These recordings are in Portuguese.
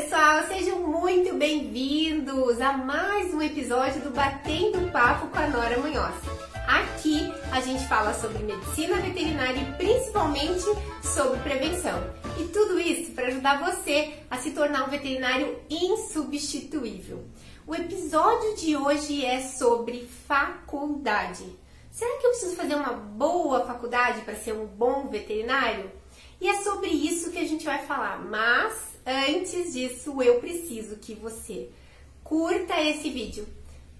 pessoal, sejam muito bem-vindos a mais um episódio do Batendo Papo com a Nora Munhoz. Aqui a gente fala sobre medicina veterinária e principalmente sobre prevenção. E tudo isso para ajudar você a se tornar um veterinário insubstituível. O episódio de hoje é sobre faculdade. Será que eu preciso fazer uma boa faculdade para ser um bom veterinário? E é sobre isso que a gente vai falar, mas antes disso eu preciso que você curta esse vídeo.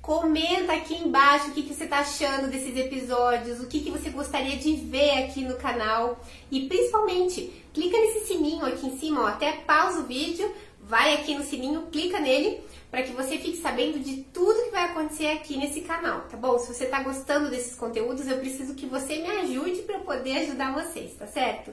Comenta aqui embaixo o que, que você está achando desses episódios, o que, que você gostaria de ver aqui no canal e principalmente clica nesse sininho aqui em cima, ó, até pausa o vídeo, vai aqui no sininho, clica nele para que você fique sabendo de tudo que vai acontecer aqui nesse canal, tá bom? Se você está gostando desses conteúdos, eu preciso que você me ajude para poder ajudar vocês, tá certo?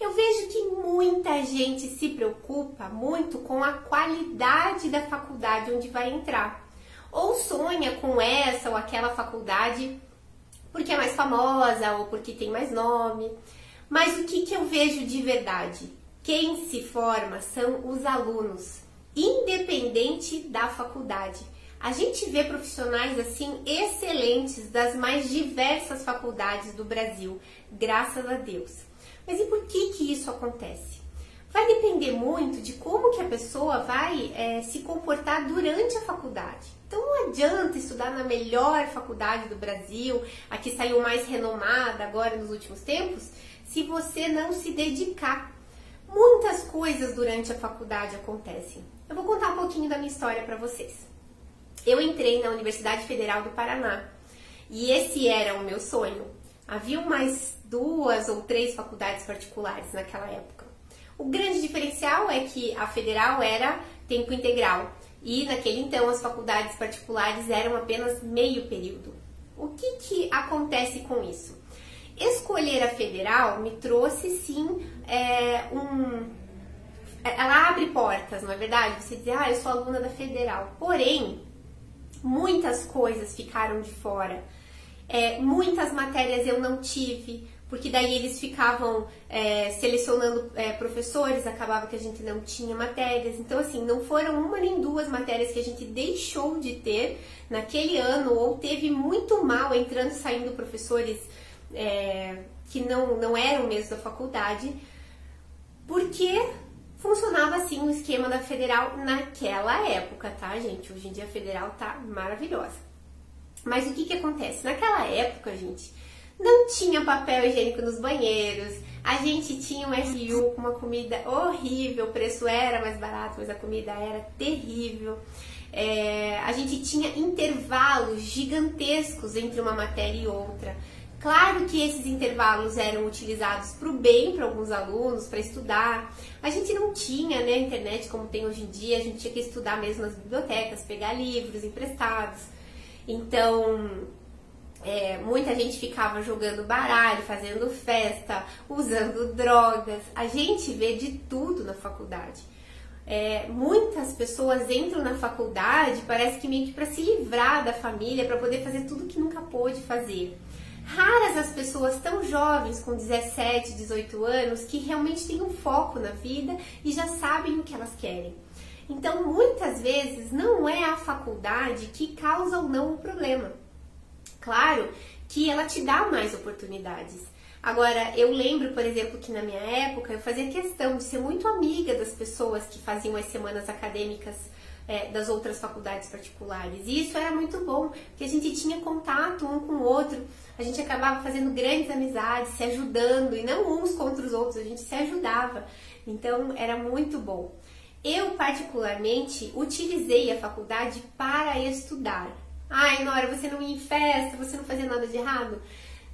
Eu vejo que muita gente se preocupa muito com a qualidade da faculdade onde vai entrar. Ou sonha com essa ou aquela faculdade porque é mais famosa ou porque tem mais nome. Mas o que, que eu vejo de verdade? Quem se forma são os alunos, independente da faculdade. A gente vê profissionais assim excelentes das mais diversas faculdades do Brasil, graças a Deus. Mas e por que que isso acontece? Vai depender muito de como que a pessoa vai é, se comportar durante a faculdade. Então não adianta estudar na melhor faculdade do Brasil, a que saiu mais renomada agora nos últimos tempos, se você não se dedicar. Muitas coisas durante a faculdade acontecem. Eu vou contar um pouquinho da minha história para vocês. Eu entrei na Universidade Federal do Paraná e esse era o meu sonho. Havia mais duas ou três faculdades particulares naquela época. O grande diferencial é que a federal era tempo integral e naquele então as faculdades particulares eram apenas meio período. O que, que acontece com isso? Escolher a federal me trouxe sim é, um. Ela abre portas, não é verdade? Você dizer, ah, eu sou aluna da federal. Porém, muitas coisas ficaram de fora. É, muitas matérias eu não tive, porque daí eles ficavam é, selecionando é, professores, acabava que a gente não tinha matérias. Então, assim, não foram uma nem duas matérias que a gente deixou de ter naquele ano, ou teve muito mal entrando e saindo professores é, que não, não eram mesmo da faculdade, porque funcionava assim o esquema da federal naquela época, tá, gente? Hoje em dia a federal tá maravilhosa. Mas o que que acontece? Naquela época, gente, não tinha papel higiênico nos banheiros, a gente tinha um RU com uma comida horrível, o preço era mais barato, mas a comida era terrível. É, a gente tinha intervalos gigantescos entre uma matéria e outra. Claro que esses intervalos eram utilizados para o bem para alguns alunos, para estudar. A gente não tinha né, internet como tem hoje em dia, a gente tinha que estudar mesmo nas bibliotecas, pegar livros emprestados. Então, é, muita gente ficava jogando baralho, fazendo festa, usando drogas. A gente vê de tudo na faculdade. É, muitas pessoas entram na faculdade, parece que meio que para se livrar da família, para poder fazer tudo que nunca pôde fazer. Raras as pessoas tão jovens, com 17, 18 anos, que realmente têm um foco na vida e já sabem o que elas querem. Então, muitas vezes, não é a faculdade que causa ou não o problema Claro que ela te dá mais oportunidades. Agora, eu lembro, por exemplo, que na minha época eu fazia questão de ser muito amiga das pessoas que faziam as semanas acadêmicas é, das outras faculdades particulares. E isso era muito bom, porque a gente tinha contato um com o outro, a gente acabava fazendo grandes amizades, se ajudando, e não uns contra os outros, a gente se ajudava. Então, era muito bom. Eu, particularmente, utilizei a faculdade para estudar. Ai, Nora, você não ia em festa, você não fazia nada de errado?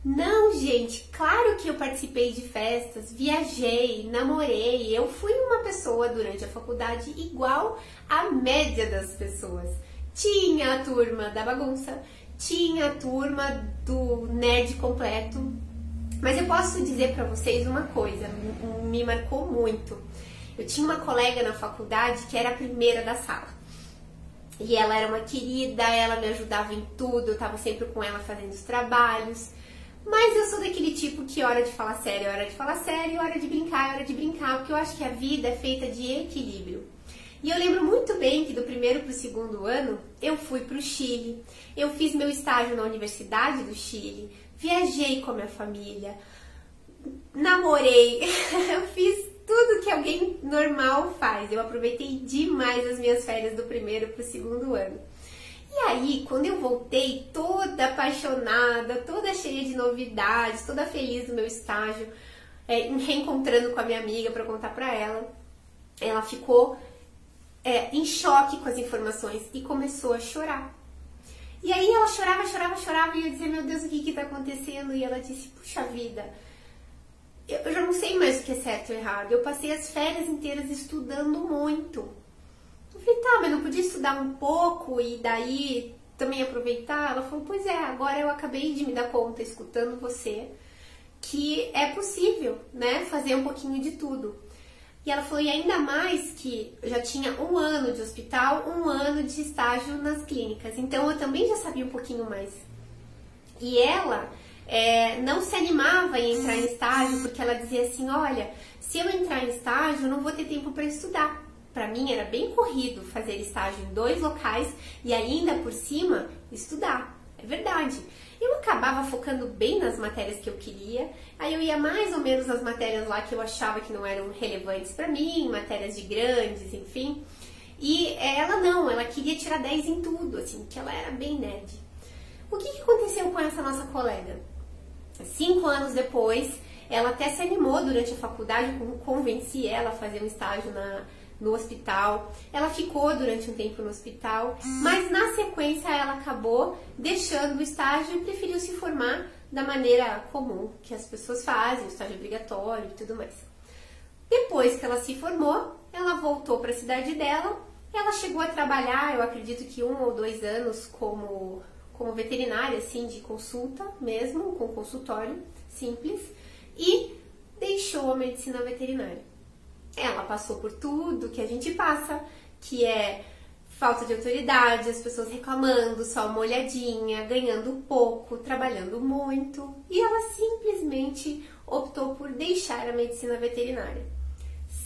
Não, gente, claro que eu participei de festas, viajei, namorei, eu fui uma pessoa durante a faculdade igual à média das pessoas. Tinha a turma da bagunça, tinha a turma do nerd completo, mas eu posso dizer para vocês uma coisa, me marcou muito. Eu tinha uma colega na faculdade que era a primeira da sala. E ela era uma querida, ela me ajudava em tudo, eu tava sempre com ela fazendo os trabalhos. Mas eu sou daquele tipo que hora de falar sério hora de falar sério, hora de brincar hora de brincar, porque eu acho que a vida é feita de equilíbrio. E eu lembro muito bem que do primeiro para o segundo ano eu fui para o Chile, eu fiz meu estágio na Universidade do Chile, viajei com a minha família, namorei, eu fiz que alguém normal faz. Eu aproveitei demais as minhas férias do primeiro para o segundo ano. E aí, quando eu voltei toda apaixonada, toda cheia de novidades, toda feliz no meu estágio, é, reencontrando com a minha amiga para contar para ela, ela ficou é, em choque com as informações e começou a chorar. E aí ela chorava, chorava, chorava e eu dizia, meu Deus, o que que tá acontecendo? E ela disse, puxa vida, eu já não sei mais o que é certo ou errado. Eu passei as férias inteiras estudando muito. Eu falei, tá, mas não podia estudar um pouco e daí também aproveitar? Ela falou, pois é, agora eu acabei de me dar conta, escutando você, que é possível, né, fazer um pouquinho de tudo. E ela falou, e ainda mais que eu já tinha um ano de hospital, um ano de estágio nas clínicas. Então eu também já sabia um pouquinho mais. E ela é, não se animava em entrar em estágio porque ela dizia assim: olha, se eu entrar em estágio, eu não vou ter tempo para estudar. Para mim era bem corrido fazer estágio em dois locais e ainda por cima estudar. É verdade. Eu acabava focando bem nas matérias que eu queria, aí eu ia mais ou menos nas matérias lá que eu achava que não eram relevantes para mim, matérias de grandes, enfim. E ela não, ela queria tirar 10 em tudo, assim, que ela era bem nerd. O que, que aconteceu com essa nossa colega? Cinco anos depois, ela até se animou durante a faculdade, convenci ela a fazer um estágio na, no hospital. Ela ficou durante um tempo no hospital, mas na sequência ela acabou deixando o estágio e preferiu se formar da maneira comum que as pessoas fazem, o estágio obrigatório e tudo mais. Depois que ela se formou, ela voltou para a cidade dela. Ela chegou a trabalhar, eu acredito que um ou dois anos como como veterinária, assim, de consulta mesmo, com consultório simples, e deixou a medicina veterinária. Ela passou por tudo que a gente passa, que é falta de autoridade, as pessoas reclamando, só uma olhadinha, ganhando pouco, trabalhando muito, e ela simplesmente optou por deixar a medicina veterinária.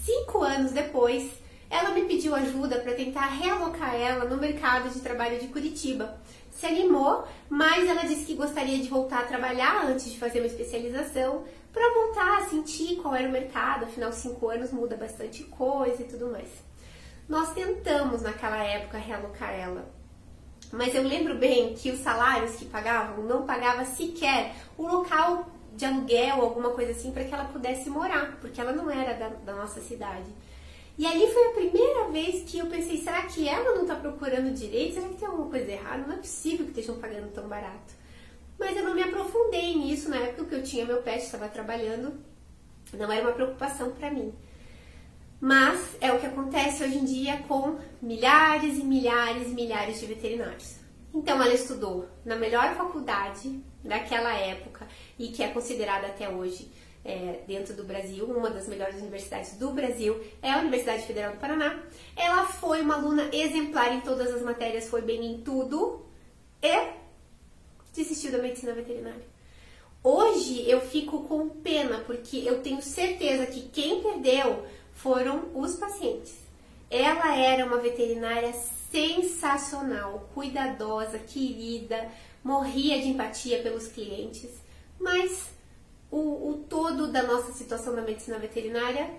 Cinco anos depois, ela me pediu ajuda para tentar realocar ela no mercado de trabalho de Curitiba, se animou, mas ela disse que gostaria de voltar a trabalhar antes de fazer uma especialização para voltar a sentir qual era o mercado, afinal cinco anos muda bastante coisa e tudo mais. Nós tentamos naquela época realocar ela, mas eu lembro bem que os salários que pagavam não pagava sequer o local de aluguel, alguma coisa assim, para que ela pudesse morar, porque ela não era da, da nossa cidade. E ali foi a primeira vez que eu pensei, será que ela não está procurando direito? Será que tem alguma coisa errada? Não é possível que estejam pagando tão barato. Mas eu não me aprofundei nisso na época que eu tinha meu pet, estava trabalhando. Não era uma preocupação para mim. Mas é o que acontece hoje em dia com milhares e milhares e milhares de veterinários. Então ela estudou na melhor faculdade daquela época e que é considerada até hoje é, dentro do Brasil, uma das melhores universidades do Brasil é a Universidade Federal do Paraná. Ela foi uma aluna exemplar em todas as matérias, foi bem em tudo e desistiu da medicina veterinária. Hoje eu fico com pena porque eu tenho certeza que quem perdeu foram os pacientes. Ela era uma veterinária sensacional, cuidadosa, querida, morria de empatia pelos clientes, mas o, o todo da nossa situação da medicina veterinária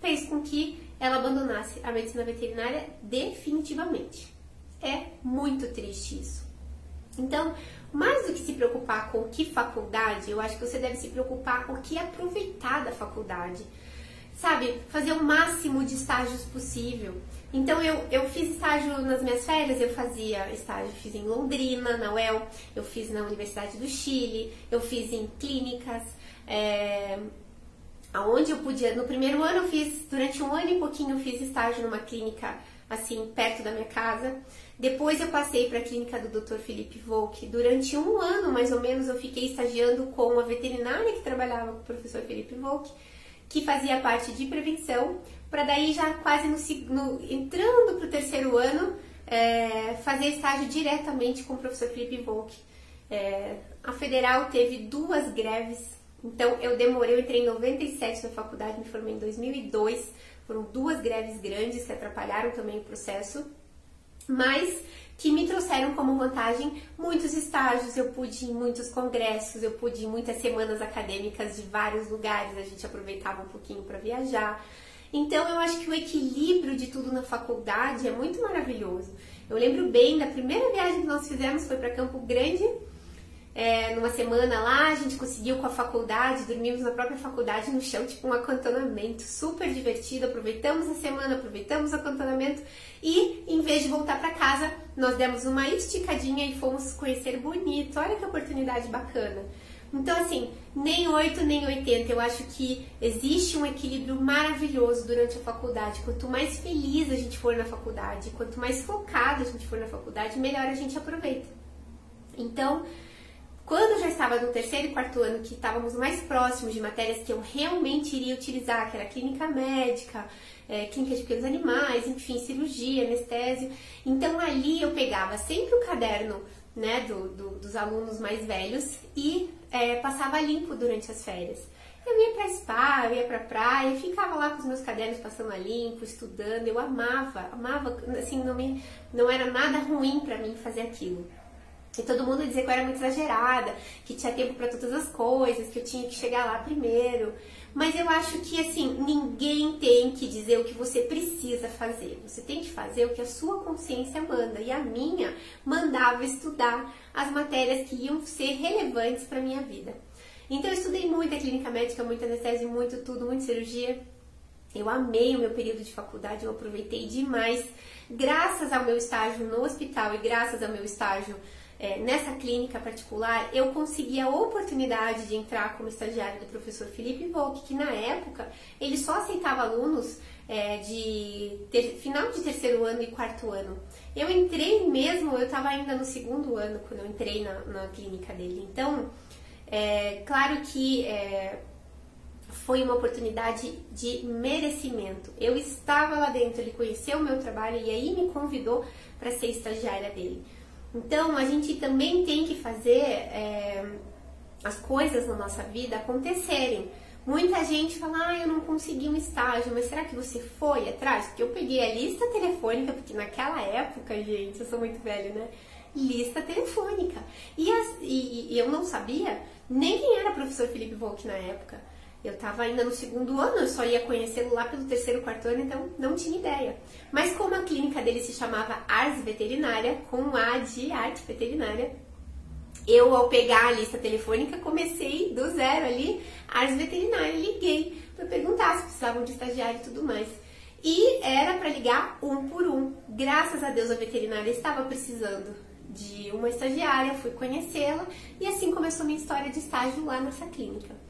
fez com que ela abandonasse a medicina veterinária definitivamente. É muito triste isso. Então, mais do que se preocupar com que faculdade, eu acho que você deve se preocupar com o que aproveitar da faculdade. Sabe, fazer o máximo de estágios possível. Então eu, eu fiz estágio nas minhas férias, eu fazia estágio, fiz em Londrina, na UEL, eu fiz na Universidade do Chile, eu fiz em clínicas, é, aonde eu podia. No primeiro ano eu fiz, durante um ano e pouquinho, eu fiz estágio numa clínica assim, perto da minha casa. Depois eu passei para a clínica do Dr. Felipe Volk. Durante um ano, mais ou menos, eu fiquei estagiando com uma veterinária que trabalhava com o professor Felipe Volk, que fazia parte de prevenção, para daí já quase no, no entrando para o terceiro ano, é, fazer estágio diretamente com o professor Felipe Volk. É, a federal teve duas greves então, eu demorei, eu entrei em 97 na faculdade, me formei em 2002. Foram duas greves grandes que atrapalharam também o processo, mas que me trouxeram como vantagem muitos estágios, eu pude ir em muitos congressos, eu pude ir em muitas semanas acadêmicas de vários lugares, a gente aproveitava um pouquinho para viajar. Então eu acho que o equilíbrio de tudo na faculdade é muito maravilhoso. Eu lembro bem da primeira viagem que nós fizemos foi para Campo Grande é, numa semana lá, a gente conseguiu com a faculdade, dormimos na própria faculdade no chão, tipo um acantonamento super divertido. Aproveitamos a semana, aproveitamos o acantonamento e em vez de voltar para casa, nós demos uma esticadinha e fomos conhecer bonito. Olha que oportunidade bacana. Então, assim, nem 8 nem 80. Eu acho que existe um equilíbrio maravilhoso durante a faculdade. Quanto mais feliz a gente for na faculdade, quanto mais focado a gente for na faculdade, melhor a gente aproveita. Então, quando já estava no terceiro e quarto ano, que estávamos mais próximos de matérias que eu realmente iria utilizar, que era clínica médica, é, clínica de pequenos animais, enfim, cirurgia, anestésio. Então ali eu pegava sempre o caderno né, do, do, dos alunos mais velhos e é, passava limpo durante as férias. Eu ia para spa, eu ia para praia, ficava lá com os meus cadernos passando a limpo, estudando. Eu amava, amava, assim, não, me, não era nada ruim para mim fazer aquilo. E todo mundo dizia que eu era muito exagerada, que tinha tempo para todas as coisas, que eu tinha que chegar lá primeiro. Mas eu acho que assim, ninguém tem que dizer o que você precisa fazer. Você tem que fazer o que a sua consciência manda. E a minha mandava estudar as matérias que iam ser relevantes para minha vida. Então eu estudei muita clínica médica, muita anestesia, muito tudo, muita cirurgia. Eu amei o meu período de faculdade, eu aproveitei demais. Graças ao meu estágio no hospital e graças ao meu estágio é, nessa clínica particular, eu consegui a oportunidade de entrar como estagiário do professor Felipe Volk, que na época ele só aceitava alunos é, de ter, final de terceiro ano e quarto ano. Eu entrei mesmo, eu estava ainda no segundo ano quando eu entrei na, na clínica dele. Então, é, claro que é, foi uma oportunidade de merecimento. Eu estava lá dentro, ele conheceu o meu trabalho e aí me convidou para ser estagiária dele. Então, a gente também tem que fazer é, as coisas na nossa vida acontecerem. Muita gente fala, ah, eu não consegui um estágio, mas será que você foi atrás? Porque eu peguei a lista telefônica, porque naquela época, gente, eu sou muito velha, né? Lista telefônica. E, as, e, e eu não sabia nem quem era o professor Felipe Volk na época. Eu estava ainda no segundo ano, eu só ia conhecê-lo lá pelo terceiro, quarto ano, então não tinha ideia. Mas como a clínica dele se chamava Ars Veterinária, com A de arte veterinária, eu ao pegar a lista telefônica comecei do zero ali, Ars Veterinária, liguei para perguntar se precisavam de estagiário e tudo mais. E era para ligar um por um. Graças a Deus a veterinária estava precisando de uma estagiária, fui conhecê-la e assim começou minha história de estágio lá nessa clínica.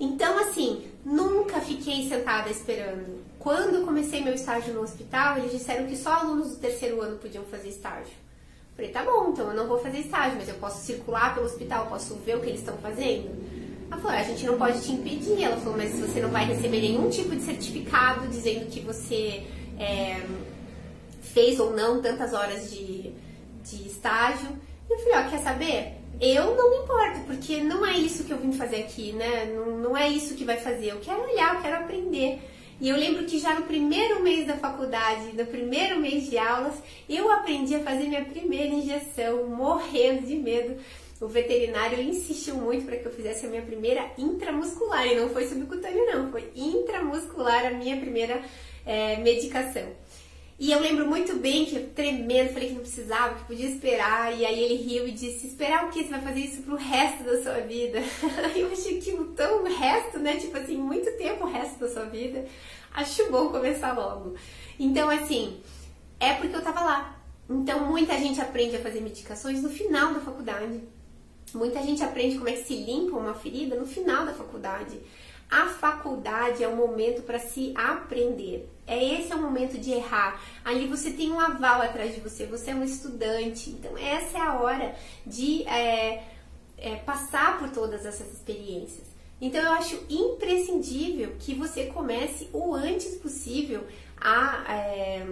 Então, assim, nunca fiquei sentada esperando. Quando eu comecei meu estágio no hospital, eles disseram que só alunos do terceiro ano podiam fazer estágio. Falei, tá bom, então eu não vou fazer estágio, mas eu posso circular pelo hospital, posso ver o que eles estão fazendo. Ela falou, a gente não pode te impedir. Ela falou, mas você não vai receber nenhum tipo de certificado dizendo que você é, fez ou não tantas horas de, de estágio. E eu falei, ó, quer saber? Eu não me importo, porque não é isso que eu vim fazer aqui, né? Não, não é isso que vai fazer. Eu quero olhar, eu quero aprender. E eu lembro que já no primeiro mês da faculdade, no primeiro mês de aulas, eu aprendi a fazer minha primeira injeção, morrendo de medo. O veterinário insistiu muito para que eu fizesse a minha primeira intramuscular, e não foi subcutânea, não, foi intramuscular a minha primeira é, medicação. E eu lembro muito bem que eu tremendo, falei que não precisava, que podia esperar. E aí ele riu e disse: Esperar o que? Você vai fazer isso pro resto da sua vida? eu achei aquilo tão resto, né? Tipo assim, muito tempo o resto da sua vida. Acho bom começar logo. Então, assim, é porque eu tava lá. Então, muita gente aprende a fazer medicações no final da faculdade. Muita gente aprende como é que se limpa uma ferida no final da faculdade. A faculdade é o momento para se aprender. É esse é o momento de errar. Ali você tem um aval atrás de você, você é um estudante. Então essa é a hora de é, é, passar por todas essas experiências. Então eu acho imprescindível que você comece o antes possível a, é,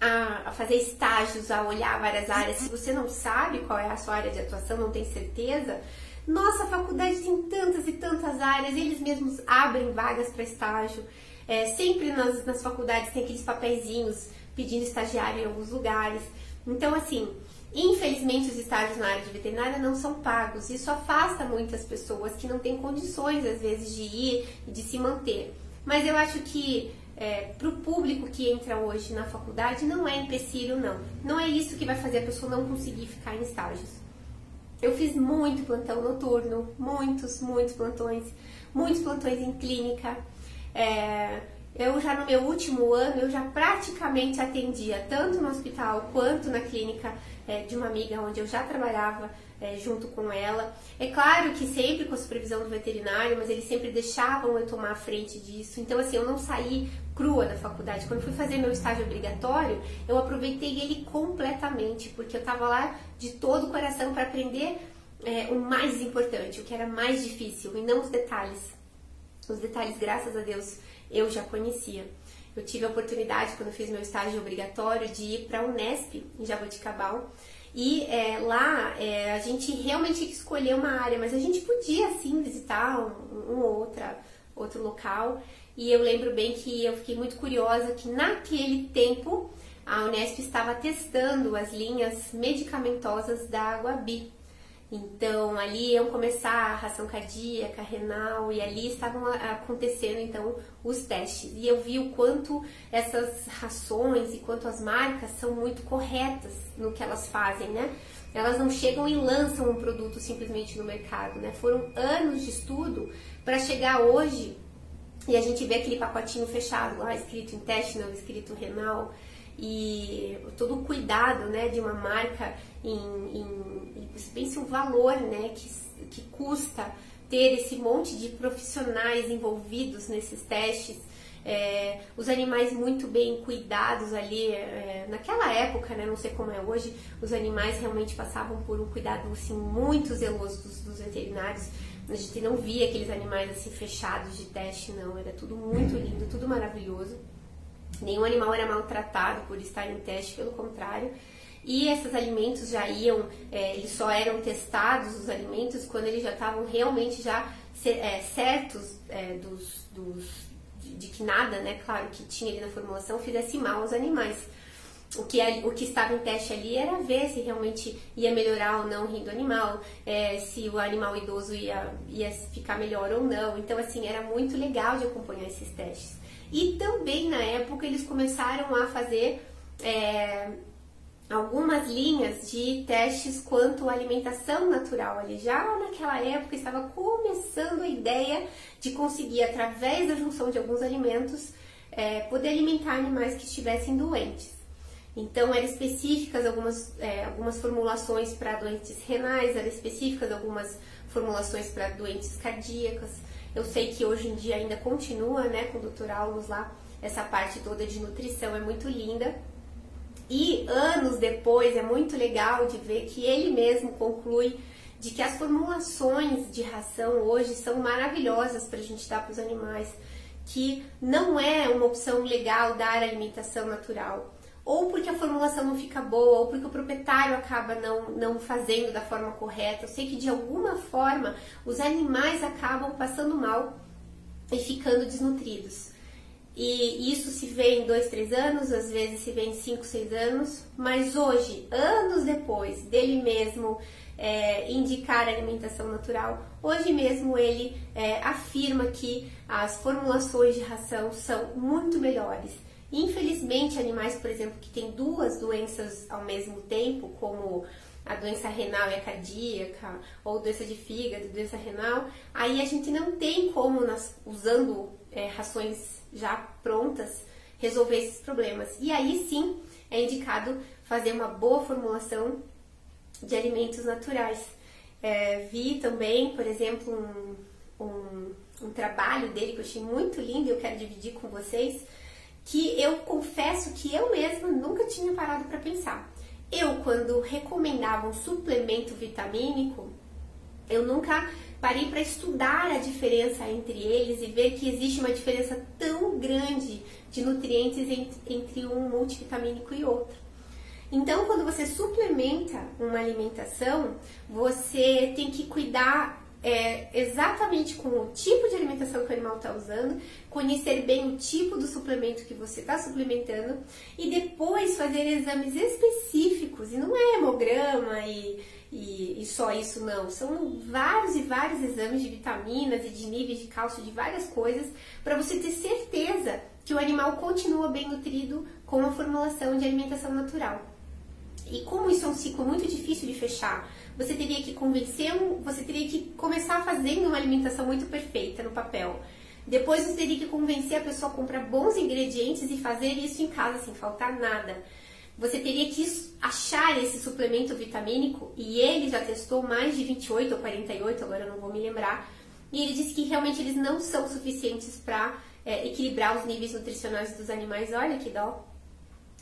a, fazer estágios, a olhar várias áreas. Se você não sabe qual é a sua área de atuação, não tem certeza, nossa, a faculdade tem tantas e tantas áreas, eles mesmos abrem vagas para estágio. É, sempre nas, nas faculdades tem aqueles papeizinhos pedindo estagiário em alguns lugares. Então, assim, infelizmente os estágios na área de veterinária não são pagos. Isso afasta muitas pessoas que não têm condições, às vezes, de ir e de se manter. Mas eu acho que é, para o público que entra hoje na faculdade não é empecilho, não. Não é isso que vai fazer a pessoa não conseguir ficar em estágios. Eu fiz muito plantão noturno, muitos, muitos plantões, muitos plantões em clínica. É, eu já no meu último ano, eu já praticamente atendia tanto no hospital quanto na clínica é, de uma amiga onde eu já trabalhava é, junto com ela. É claro que sempre com a supervisão do veterinário, mas eles sempre deixavam eu tomar a frente disso. Então, assim, eu não saí crua da faculdade. Quando fui fazer meu estágio obrigatório, eu aproveitei ele completamente, porque eu estava lá de todo o coração para aprender é, o mais importante, o que era mais difícil, e não os detalhes. Os detalhes, graças a Deus, eu já conhecia. Eu tive a oportunidade, quando fiz meu estágio obrigatório, de ir para a Unesp, em Jaboticabal, e é, lá é, a gente realmente tinha que escolher uma área, mas a gente podia sim visitar um, um outra, outro local. E eu lembro bem que eu fiquei muito curiosa que naquele tempo a Unesp estava testando as linhas medicamentosas da Guabi. Então ali iam começar a ração cardíaca, renal e ali estavam acontecendo então os testes. E eu vi o quanto essas rações e quanto as marcas são muito corretas no que elas fazem, né? Elas não chegam e lançam um produto simplesmente no mercado, né? Foram anos de estudo para chegar hoje e a gente vê aquele pacotinho fechado lá escrito intestinal, escrito renal e todo o cuidado, né, de uma marca em, em pense o valor né, que, que custa ter esse monte de profissionais envolvidos nesses testes, é, os animais muito bem cuidados ali, é, naquela época, né, não sei como é hoje, os animais realmente passavam por um cuidado assim, muito zeloso dos, dos veterinários. A gente não via aqueles animais assim fechados de teste, não. Era tudo muito lindo, tudo maravilhoso. Nenhum animal era maltratado por estar em teste, pelo contrário. E esses alimentos já iam, é, eles só eram testados, os alimentos, quando eles já estavam realmente já é, certos é, dos, dos de, de, que nada, né, claro, que tinha ali na formulação fizesse mal aos animais. O que, o que estava em teste ali era ver se realmente ia melhorar ou não o rim do animal, é, se o animal idoso ia, ia ficar melhor ou não. Então, assim, era muito legal de acompanhar esses testes. E também na época eles começaram a fazer é, algumas linhas de testes quanto à alimentação natural. Ali já naquela época estava começando a ideia de conseguir, através da junção de alguns alimentos, é, poder alimentar animais que estivessem doentes. Então, eram específicas algumas, é, algumas formulações para doentes renais, eram específicas algumas formulações para doentes cardíacas. Eu sei que hoje em dia ainda continua, né, com o Dr. Aulus lá, essa parte toda de nutrição é muito linda, e anos depois é muito legal de ver que ele mesmo conclui de que as formulações de ração hoje são maravilhosas para a gente dar para os animais, que não é uma opção legal dar alimentação natural, ou porque a formulação não fica boa, ou porque o proprietário acaba não, não fazendo da forma correta. Eu sei que de alguma forma os animais acabam passando mal e ficando desnutridos. E isso se vê em dois, três anos, às vezes se vê em cinco, seis anos, mas hoje, anos depois dele mesmo é, indicar alimentação natural, hoje mesmo ele é, afirma que as formulações de ração são muito melhores. Infelizmente, animais, por exemplo, que têm duas doenças ao mesmo tempo, como a doença renal e a cardíaca, ou doença de fígado, doença renal, aí a gente não tem como, nas, usando é, rações já prontas resolver esses problemas. E aí sim é indicado fazer uma boa formulação de alimentos naturais. É, vi também, por exemplo, um, um, um, trabalho dele que eu achei muito lindo e eu quero dividir com vocês, que eu confesso que eu mesma nunca tinha parado para pensar. Eu, quando recomendava um suplemento vitamínico, eu nunca parei para estudar a diferença entre eles e ver que existe uma diferença tão grande de nutrientes entre um multivitamínico e outro. Então, quando você suplementa uma alimentação, você tem que cuidar é, exatamente com o tipo de alimentação que o animal está usando, conhecer bem o tipo do suplemento que você está suplementando e depois fazer exames específicos. E não é hemograma e, e, e, só isso, não. São vários e vários exames de vitaminas e de níveis de cálcio, de várias coisas, para você ter certeza que o animal continua bem nutrido com a formulação de alimentação natural. E como isso é um ciclo muito difícil de fechar, você teria que convencer, você teria que começar fazendo uma alimentação muito perfeita no papel. Depois você teria que convencer a pessoa a comprar bons ingredientes e fazer isso em casa sem faltar nada. Você teria que achar esse suplemento vitamínico e ele já testou mais de 28 ou 48, agora eu não vou me lembrar. E ele disse que realmente eles não são suficientes para é, equilibrar os níveis nutricionais dos animais. Olha que dó.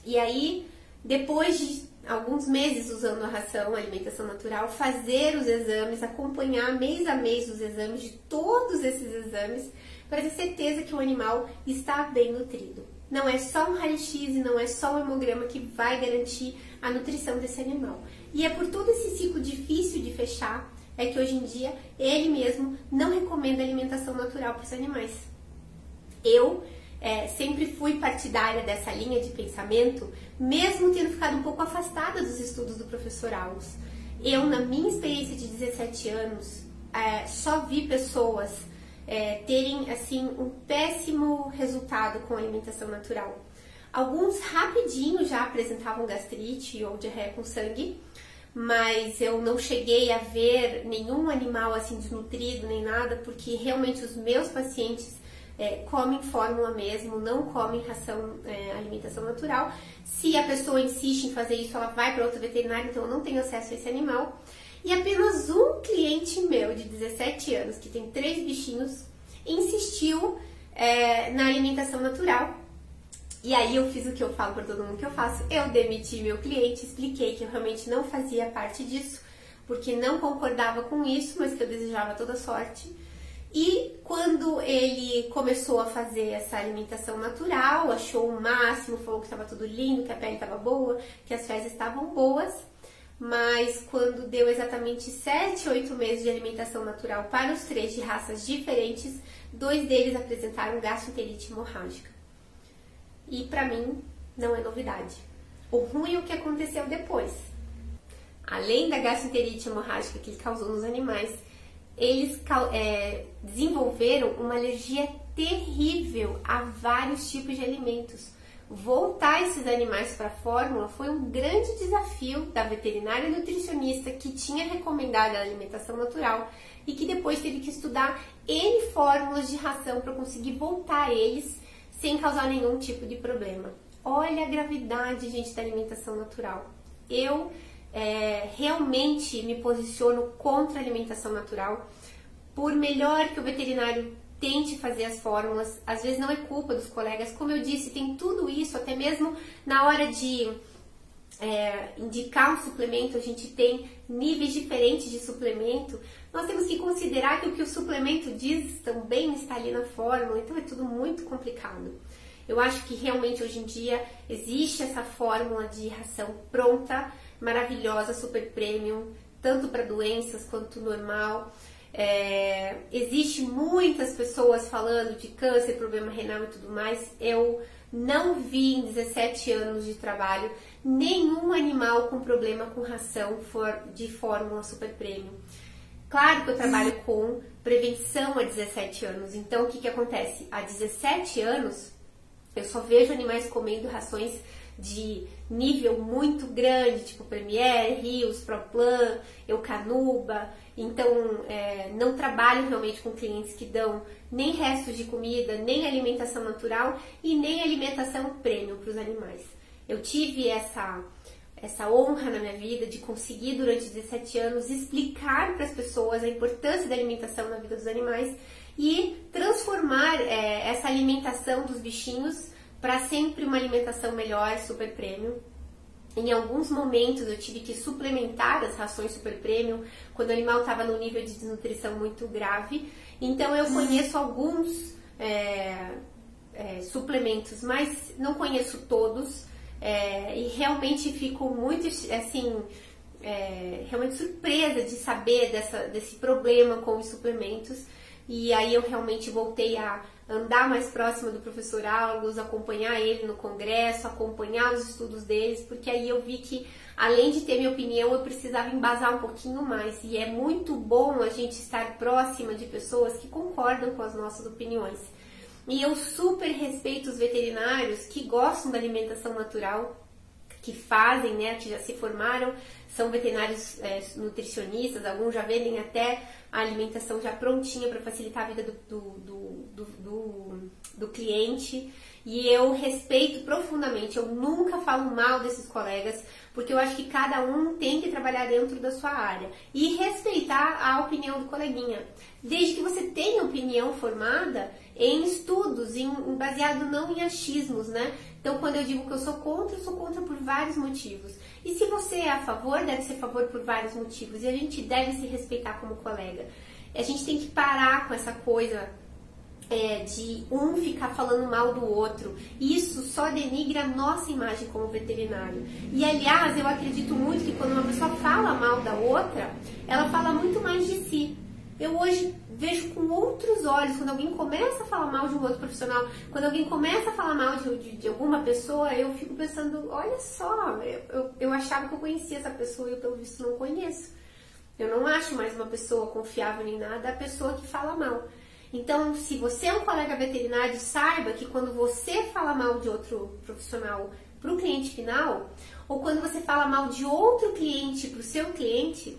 E aí, depois de alguns meses usando a ração, a alimentação natural, fazer os exames, acompanhar mês a mês os exames de todos esses exames para ter certeza que o animal está bem nutrido. Não é só um raio-x e não é só um hemograma que vai garantir a nutrição desse animal. E é por todo esse ciclo difícil de fechar é que hoje em dia ele mesmo não recomenda alimentação natural para os animais. Eu é, sempre fui partidária dessa linha de pensamento, mesmo tendo ficado um pouco afastada dos estudos do professor Alves. Eu, na minha experiência de 17 anos, é, só vi pessoas é, terem assim um péssimo resultado com a alimentação natural. Alguns rapidinho já apresentavam gastrite ou diarreia com sangue, mas eu não cheguei a ver nenhum animal assim desnutrido nem nada, porque realmente os meus pacientes é, comem fórmula mesmo, não comem ração, é, alimentação natural. Se a pessoa insiste em fazer isso, ela vai para outro veterinário, então eu não tenho acesso a esse animal. E apenas um cliente meu de 17 anos, que tem três bichinhos, insistiu é, na alimentação natural. E aí eu fiz o que eu falo para todo mundo que eu faço. Eu demiti meu cliente, expliquei que eu realmente não fazia parte disso, porque não concordava com isso, mas que eu desejava toda sorte. E quando ele começou a fazer essa alimentação natural, achou o máximo, falou que estava tudo lindo, que a pele estava boa, que as fezes estavam boas, mas quando deu exatamente 7, 8 meses de alimentação natural para os três de raças diferentes, dois deles apresentaram gastroenterite hemorrágica. E para mim não é novidade. O ruim é o que aconteceu depois. Além da gastroenterite hemorrágica que ele causou nos animais, eles é, desenvolveram uma alergia terrível a vários tipos de alimentos. Voltar esses animais para a fórmula foi um grande desafio da veterinária nutricionista que tinha recomendado a alimentação natural e que depois teve que estudar N fórmulas de ração para conseguir voltar eles sem causar nenhum tipo de problema. Olha a gravidade, gente, da alimentação natural. Eu é, realmente me posiciono contra a alimentação natural. Por melhor que o veterinário tente fazer as fórmulas, às vezes não é culpa dos colegas, como eu disse, tem tudo isso, até mesmo na hora de é, indicar um suplemento, a gente tem níveis diferentes de suplemento. Nós temos que considerar que o que o suplemento diz também está ali na fórmula, então é tudo muito complicado. Eu acho que realmente hoje em dia existe essa fórmula de ração pronta maravilhosa, super premium, tanto para doenças quanto normal. É, existe muitas pessoas falando de câncer, problema renal e tudo mais. Eu não vi em 17 anos de trabalho nenhum animal com problema com ração de fórmula super premium. Claro que eu trabalho com prevenção há 17 anos, então o que, que acontece? Há 17 anos eu só vejo animais comendo rações de nível muito grande, tipo Premier, Rios, ProPlan, Eucanuba. Então, é, não trabalho realmente com clientes que dão nem restos de comida, nem alimentação natural e nem alimentação premium para os animais. Eu tive essa, essa honra na minha vida de conseguir, durante 17 anos, explicar para as pessoas a importância da alimentação na vida dos animais e transformar é, essa alimentação dos bichinhos para sempre uma alimentação melhor, super premium. Em alguns momentos eu tive que suplementar as rações super premium quando o animal estava no nível de desnutrição muito grave. Então eu conheço alguns é, é, suplementos, mas não conheço todos. É, e realmente fico muito assim é, realmente surpresa de saber dessa, desse problema com os suplementos. E aí eu realmente voltei a andar mais próxima do professor August, acompanhar ele no congresso, acompanhar os estudos deles, porque aí eu vi que além de ter minha opinião, eu precisava embasar um pouquinho mais. E é muito bom a gente estar próxima de pessoas que concordam com as nossas opiniões. E eu super respeito os veterinários que gostam da alimentação natural, que fazem, né, que já se formaram, são veterinários é, nutricionistas, alguns já vendem até a alimentação já prontinha para facilitar a vida do, do, do, do, cliente. E eu respeito profundamente, eu nunca falo mal desses colegas, porque eu acho que cada um tem que trabalhar dentro da sua área e respeitar a opinião do coleguinha, desde que você tenha opinião formada em estudos, em, baseado não em achismos, né? Então, quando eu digo que eu sou contra, eu sou contra por vários motivos. E se você é a favor, deve ser a favor por vários motivos. E a gente deve se respeitar como colega. A gente tem que parar com essa coisa é, de um ficar falando mal do outro. Isso só denigra a nossa imagem como veterinário. E aliás, eu acredito muito que quando uma pessoa fala mal da outra, ela fala muito mais de si. Eu hoje vejo com outros olhos quando alguém começa a falar mal de um outro profissional, quando alguém começa a falar mal de, de, de alguma pessoa, eu fico pensando: olha só, eu, eu, eu achava que eu conhecia essa pessoa e eu, pelo visto, não conheço. Eu não acho mais uma pessoa confiável nem nada a pessoa que fala mal. Então, se você é um colega veterinário, saiba que quando você fala mal de outro profissional para o cliente final, ou quando você fala mal de outro cliente para o seu cliente,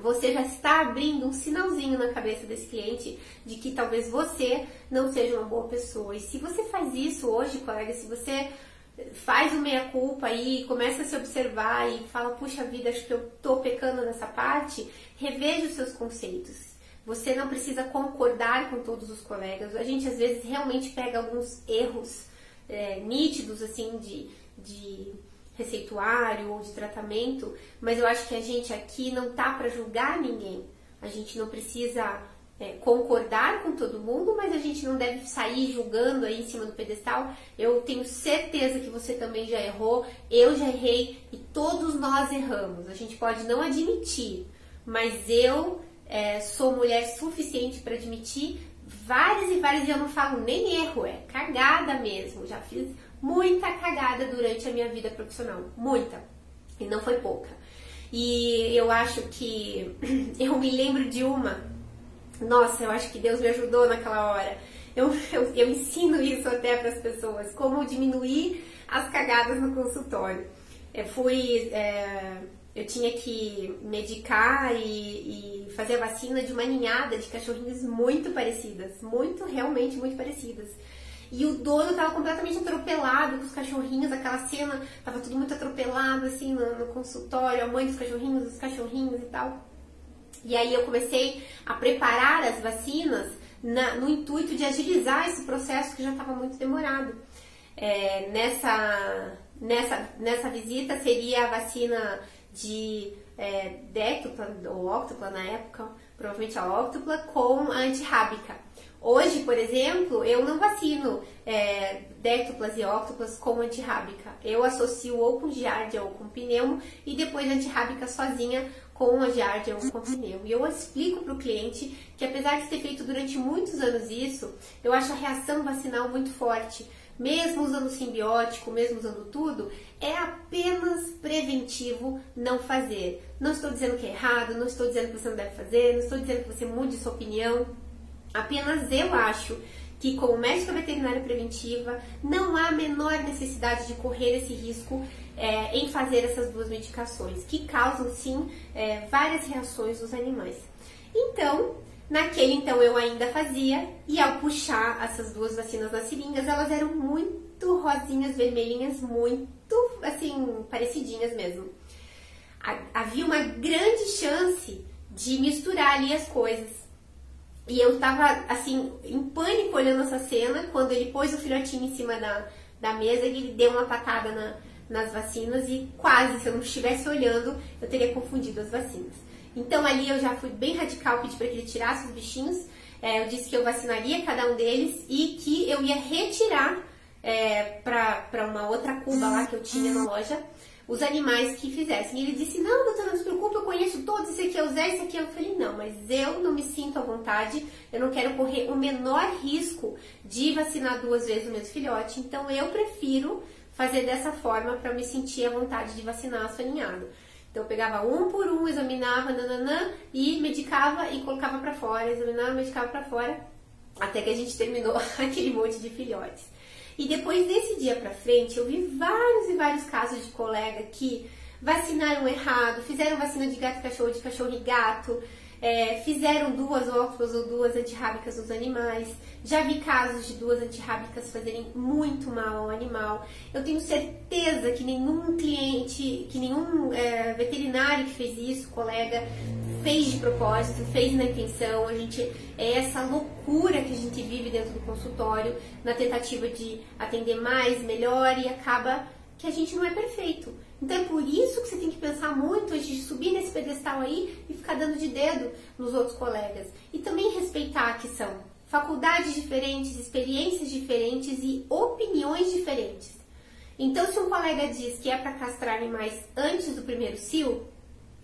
você já está abrindo um sinalzinho na cabeça desse cliente de que talvez você não seja uma boa pessoa. E se você faz isso hoje, colega, se você faz o meia-culpa e começa a se observar e fala, puxa vida, acho que eu tô pecando nessa parte, reveja os seus conceitos. Você não precisa concordar com todos os colegas. A gente às vezes realmente pega alguns erros é, nítidos assim de, de receituário ou de tratamento, mas eu acho que a gente aqui não tá para julgar ninguém. A gente não precisa é, concordar com todo mundo, mas a gente não deve sair julgando aí em cima do pedestal. Eu tenho certeza que você também já errou, eu já errei e todos nós erramos. A gente pode não admitir, mas eu é, sou mulher suficiente para admitir várias e várias, e eu não falo nem erro, é cagada mesmo. Já fiz muita cagada durante a minha vida profissional, muita, e não foi pouca. E eu acho que eu me lembro de uma, nossa, eu acho que Deus me ajudou naquela hora. Eu, eu, eu ensino isso até para as pessoas, como diminuir as cagadas no consultório. Eu fui. É, eu tinha que medicar e, e, fazer a vacina de uma ninhada de cachorrinhos muito parecidas, muito, realmente muito parecidas. E o dono estava completamente atropelado com os cachorrinhos, aquela cena, estava tudo muito atropelado assim no, no, consultório, a mãe dos cachorrinhos, os cachorrinhos e tal. E aí eu comecei a preparar as vacinas na, no intuito de agilizar esse processo que já estava muito demorado. É, nessa, nessa, nessa visita seria a vacina de é, ou óctupla na época, provavelmente a óctupla, com a antirrábica. Hoje, por exemplo, eu não vacino é, déctuplas e óctuplas com antirrábica. Eu associo ou com giardia ou com pneumo e depois antirrábica sozinha com a giardia ou com pneumo. E eu explico para o cliente que apesar de ter feito durante muitos anos isso, eu acho a reação vacinal muito forte mesmo usando simbiótico, mesmo usando tudo, é apenas preventivo não fazer. Não estou dizendo que é errado, não estou dizendo que você não deve fazer, não estou dizendo que você mude sua opinião. Apenas eu acho que como médica veterinária preventiva não há a menor necessidade de correr esse risco é, em fazer essas duas medicações, que causam sim é, várias reações nos animais. Então, Naquele então eu ainda fazia e ao puxar essas duas vacinas nas seringas, elas eram muito rosinhas, vermelhinhas, muito assim, parecidinhas mesmo. Havia uma grande chance de misturar ali as coisas. E eu tava assim, em pânico olhando essa cena, quando ele pôs o filhotinho em cima da, da mesa, ele deu uma patada na, nas vacinas e quase, se eu não estivesse olhando, eu teria confundido as vacinas. Então ali eu já fui bem radical, pedi para que ele tirasse os bichinhos. É, eu disse que eu vacinaria cada um deles e que eu ia retirar é, para uma outra cuba lá que eu tinha na loja os animais que fizessem. Ele disse: Não, doutora conheço todos, esse aqui é o Zé, esse aqui é... Eu falei, não, mas eu não me sinto à vontade, eu não quero correr o menor risco de vacinar duas vezes o mesmo filhote, então eu prefiro fazer dessa forma para me sentir à vontade de vacinar a sua ninhada. Então eu pegava um por um, examinava, nananã, e medicava e colocava para fora, examinava, medicava para fora, até que a gente terminou aquele monte de filhotes. E depois desse dia para frente, eu vi vários e vários casos de colega que vacinaram errado, fizeram vacina de gato e cachorro, de cachorro e gato, é, fizeram duas óculos ou duas antirrábicas nos animais. Já vi casos de duas antirrábicas fazerem muito mal ao animal. Eu tenho certeza que nenhum cliente, que nenhum é, veterinário que fez isso, colega, fez de propósito, fez na intenção. A gente é essa loucura que a gente vive dentro do consultório na tentativa de atender mais, melhor e acaba que a gente não é perfeito. Então é por isso que você tem que pensar muito antes de subir nesse pedestal aí e ficar dando de dedo nos outros colegas. E também respeitar que são faculdades diferentes, experiências diferentes e opiniões diferentes. Então, se um colega diz que é para castrar animais antes do primeiro cio,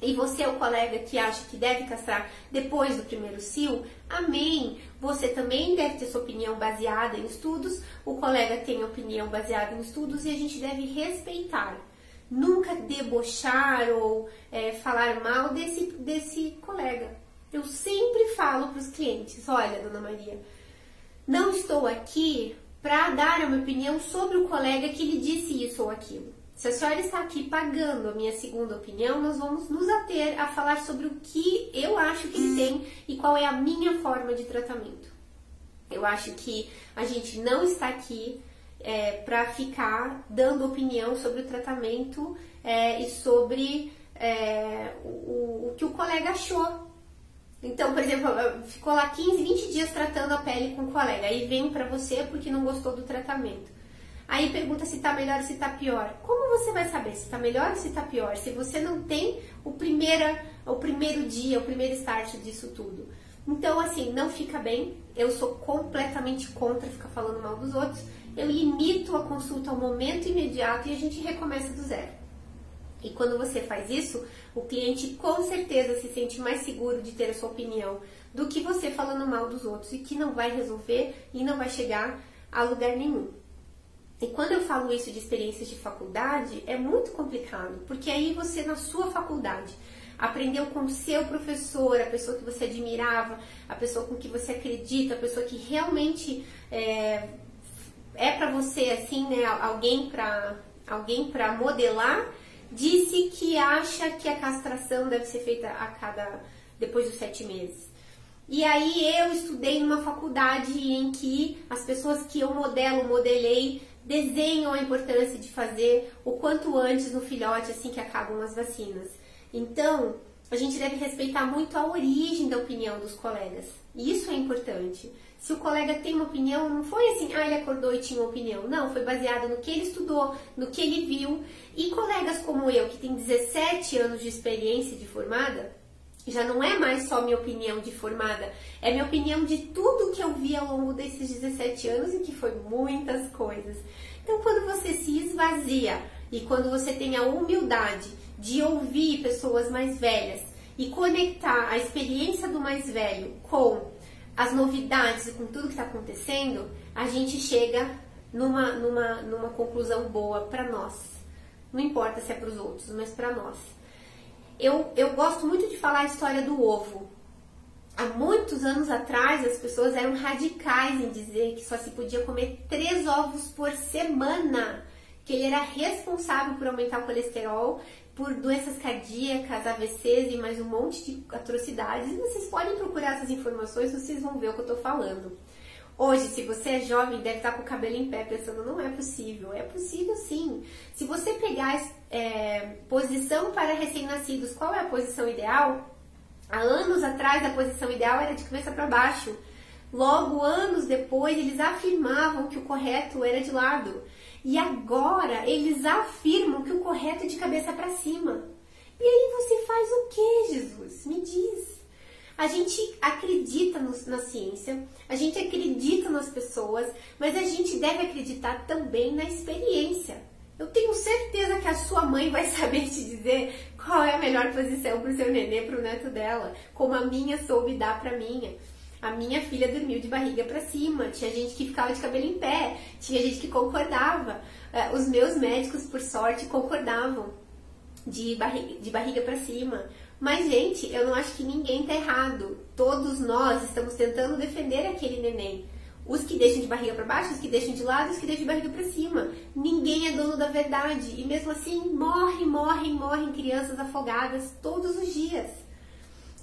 e você é o colega que acha que deve castrar depois do primeiro cio, amém. Você também deve ter sua opinião baseada em estudos, o colega tem opinião baseada em estudos e a gente deve respeitar nunca debochar ou é, falar mal desse, desse colega. Eu sempre falo para os clientes: olha, dona Maria, não estou aqui para dar a minha opinião sobre o colega que lhe disse isso ou aquilo. Se a senhora está aqui pagando a minha segunda opinião, nós vamos nos ater a falar sobre o que eu acho que ele tem e qual é a minha forma de tratamento. Eu acho que a gente não está aqui é, para ficar dando opinião sobre o tratamento é, e sobre é, o, o, que o colega achou. Então, por exemplo, ficou lá 15, 20 dias tratando a pele com o colega, aí vem para você porque não gostou do tratamento. Aí pergunta se tá melhor ou se tá pior. Como você vai saber se tá melhor ou se tá pior, se você não tem o, primeira, o primeiro dia, o primeiro start disso tudo? Então, assim, não fica bem. Eu sou completamente contra ficar falando mal dos outros eu limito a consulta ao momento imediato e a gente recomeça do zero. E quando você faz isso, o cliente com certeza se sente mais seguro de ter a sua opinião do que você falando mal dos outros e que não vai resolver e não vai chegar a lugar nenhum. E quando eu falo isso de experiências de faculdade, é muito complicado, porque aí você na sua faculdade aprendeu com o seu professor, a pessoa que você admirava, a pessoa com que você acredita, a pessoa que realmente é, é para você assim, né, alguém para alguém para modelar, disse que acha que a castração deve ser feita a cada depois dos sete meses. E aí eu estudei numa faculdade em que as pessoas que eu modelo, modelei, desenham a importância de fazer o quanto antes no filhote, assim que acabam as vacinas. Então, a gente deve respeitar muito a origem da opinião dos colegas. Isso é importante. Se o colega tem uma opinião, não foi assim, ah, ele acordou e tinha uma opinião. Não, foi baseado no que ele estudou, no que ele viu. E colegas como eu, que tem 17 anos de experiência de formada, já não é mais só minha opinião de formada, é minha opinião de tudo que eu vi ao longo desses 17 anos e que foi muitas coisas. Então, quando você se esvazia e quando você tem a humildade de ouvir pessoas mais velhas e conectar a experiência do mais velho com as novidades e com tudo que está acontecendo, a gente chega numa, numa, numa conclusão boa para nós. Não importa se é para os outros, mas para nós. Eu, eu gosto muito de falar a história do ovo. Há muitos anos atrás, as pessoas eram radicais em dizer que só se podia comer três ovos por semana, que ele era responsável por aumentar o colesterol por doenças cardíacas, AVCs e mais um monte de atrocidades. E vocês podem procurar essas informações, vocês vão ver o que eu estou falando. Hoje, se você é jovem, deve estar com o cabelo em pé pensando, não é possível. É possível sim. Se você pegar é, posição para recém-nascidos, qual é a posição ideal? Há anos atrás, a posição ideal era de cabeça para baixo. Logo, anos depois, eles afirmavam que o correto era de lado. E agora eles afirmam que o correto é de cabeça para cima. E aí você faz o que, Jesus? Me diz. A gente acredita no, na ciência, a gente acredita nas pessoas, mas a gente deve acreditar também na experiência. Eu tenho certeza que a sua mãe vai saber te dizer qual é a melhor posição para o seu nenê, para o neto dela, como a minha soube dar para minha. A minha filha dormiu de barriga para cima, tinha gente que ficava de cabelo em pé, tinha gente que concordava. É, os meus médicos, por sorte, concordavam de barriga, de barriga para cima. Mas, gente, eu não acho que ninguém tá errado. Todos nós estamos tentando defender aquele neném. Os que deixam de barriga para baixo, os que deixam de lado, os que deixam de barriga para cima. Ninguém é dono da verdade. E mesmo assim, morrem, morrem, morrem crianças afogadas todos os dias.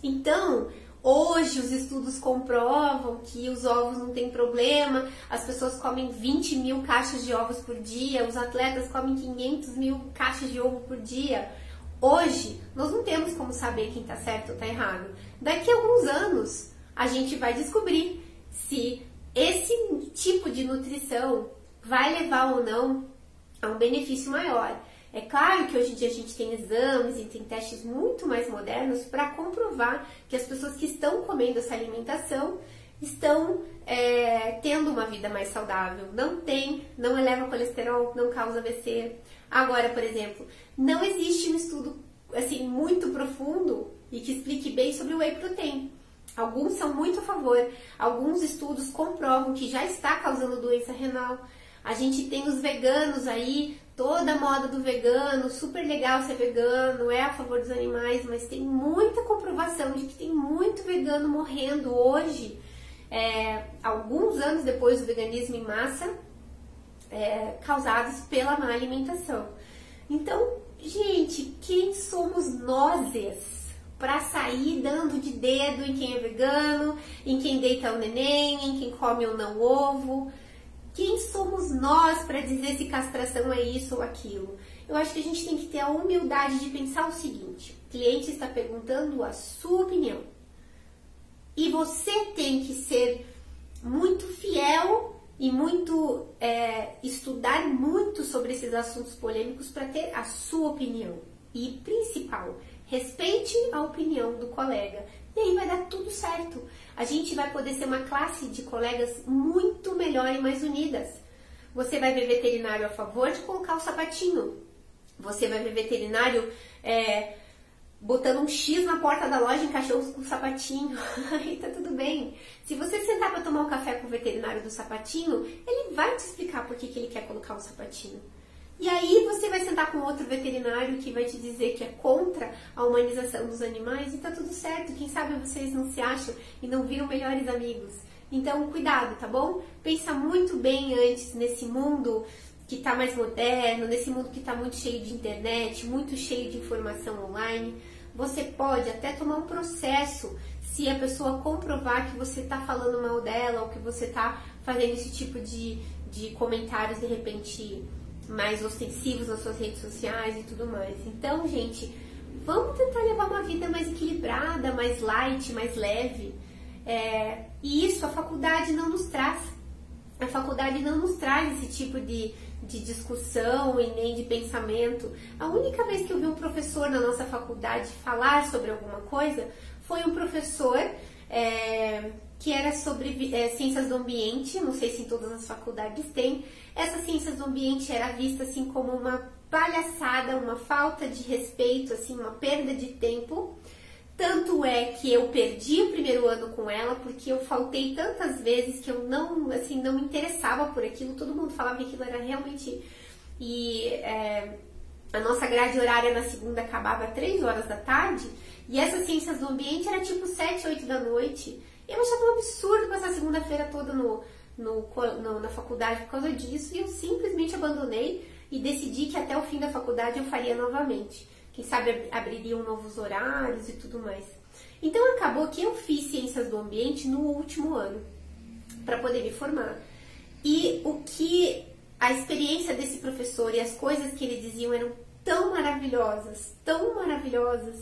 Então, Hoje os estudos comprovam que os ovos não tem problema, as pessoas comem 20 mil caixas de ovos por dia, os atletas comem 500 mil caixas de ovo por dia. Hoje nós não temos como saber quem está certo ou está errado. Daqui a alguns anos a gente vai descobrir se esse tipo de nutrição vai levar ou não a um benefício maior. É claro que hoje em dia a gente tem exames e tem testes muito mais modernos para comprovar que as pessoas que estão comendo essa alimentação estão é, tendo uma vida mais saudável. Não tem, não eleva colesterol, não causa AVC. Agora, por exemplo, não existe um estudo assim muito profundo e que explique bem sobre o whey protein. Alguns são muito a favor, alguns estudos comprovam que já está causando doença renal. A gente tem os veganos aí toda a moda do vegano, super legal ser vegano, é a favor dos animais, mas tem muita comprovação de que tem muito vegano morrendo hoje, é, alguns anos depois do veganismo em massa, é, causados pela má alimentação. Então, gente, quem somos nós para sair dando de dedo em quem é vegano, em quem deita o neném, em quem come ou não ovo? Quem somos nós para dizer se castração é isso ou aquilo? Eu acho que a gente tem que ter a humildade de pensar o seguinte: o cliente está perguntando a sua opinião. E você tem que ser muito fiel e muito é, estudar muito sobre esses assuntos polêmicos para ter a sua opinião. E principal, respeite a opinião do colega. E aí vai dar tudo certo a gente vai poder ser uma classe de colegas muito melhor e mais unidas. Você vai ver veterinário a favor de colocar o sapatinho. Você vai ver veterinário é, botando um X na porta da loja em cachorros com sapatinho. Aí tá tudo bem. Se você sentar para tomar um café com o veterinário do sapatinho, ele vai te explicar por que, que ele quer colocar um sapatinho. E aí você vai sentar com outro veterinário que vai te dizer que é contra a humanização dos animais e tá tudo certo. Quem sabe vocês não se acham e não viram melhores amigos. Então, cuidado, tá bom? Pensa muito bem antes nesse mundo que está mais moderno, nesse mundo que está muito cheio de internet, muito cheio de informação online. Você pode até tomar um processo se a pessoa comprovar que você está falando mal dela ou que você está fazendo esse tipo de, de comentários de repente mais ostensivos nas suas redes sociais e tudo mais. Então, gente, vamos tentar levar uma vida mais equilibrada, mais light, mais leve. É, e isso a faculdade não nos traz. A faculdade não nos traz esse tipo de, de discussão e nem de pensamento. A única vez que eu vi um professor na nossa faculdade falar sobre alguma coisa foi um professor é, que era sobre é, ciências do ambiente. Não sei se em todas as faculdades tem, essa ciências do ambiente era vista assim como uma palhaçada, uma falta de respeito, assim, uma perda de tempo. Tanto é que eu perdi o primeiro ano com ela porque eu faltei tantas vezes que eu não, assim, não me interessava por aquilo. Todo mundo falava que aquilo era realmente e é, a nossa grade horária na segunda acabava às 3 horas da tarde e essas ciências do ambiente era tipo 7, 8 da noite. Eu achava um absurdo passar segunda-feira toda no, no, no, na faculdade por causa disso e eu simplesmente abandonei e decidi que até o fim da faculdade eu faria novamente. Quem sabe abririam novos horários e tudo mais. Então acabou que eu fiz ciências do ambiente no último ano para poder me formar. E o que a experiência desse professor e as coisas que ele dizia eram tão maravilhosas, tão maravilhosas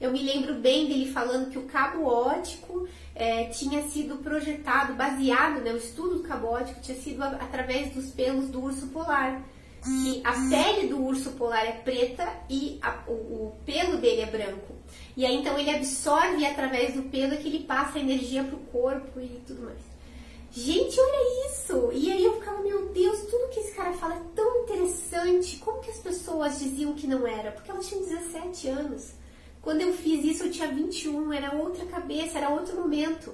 eu me lembro bem dele falando que o cabo ótico é, tinha sido projetado, baseado, né, o estudo do cabo ótico tinha sido através dos pelos do urso polar. Que a pele do urso polar é preta e a, o, o, pelo dele é branco. E aí então ele absorve através do pelo que ele passa a energia pro corpo e tudo mais. Gente, olha isso! E aí eu ficava, meu Deus, tudo que esse cara fala é tão interessante. Como que as pessoas diziam que não era? Porque elas tinham 17 anos. Quando eu fiz isso, eu tinha 21, era outra cabeça, era outro momento.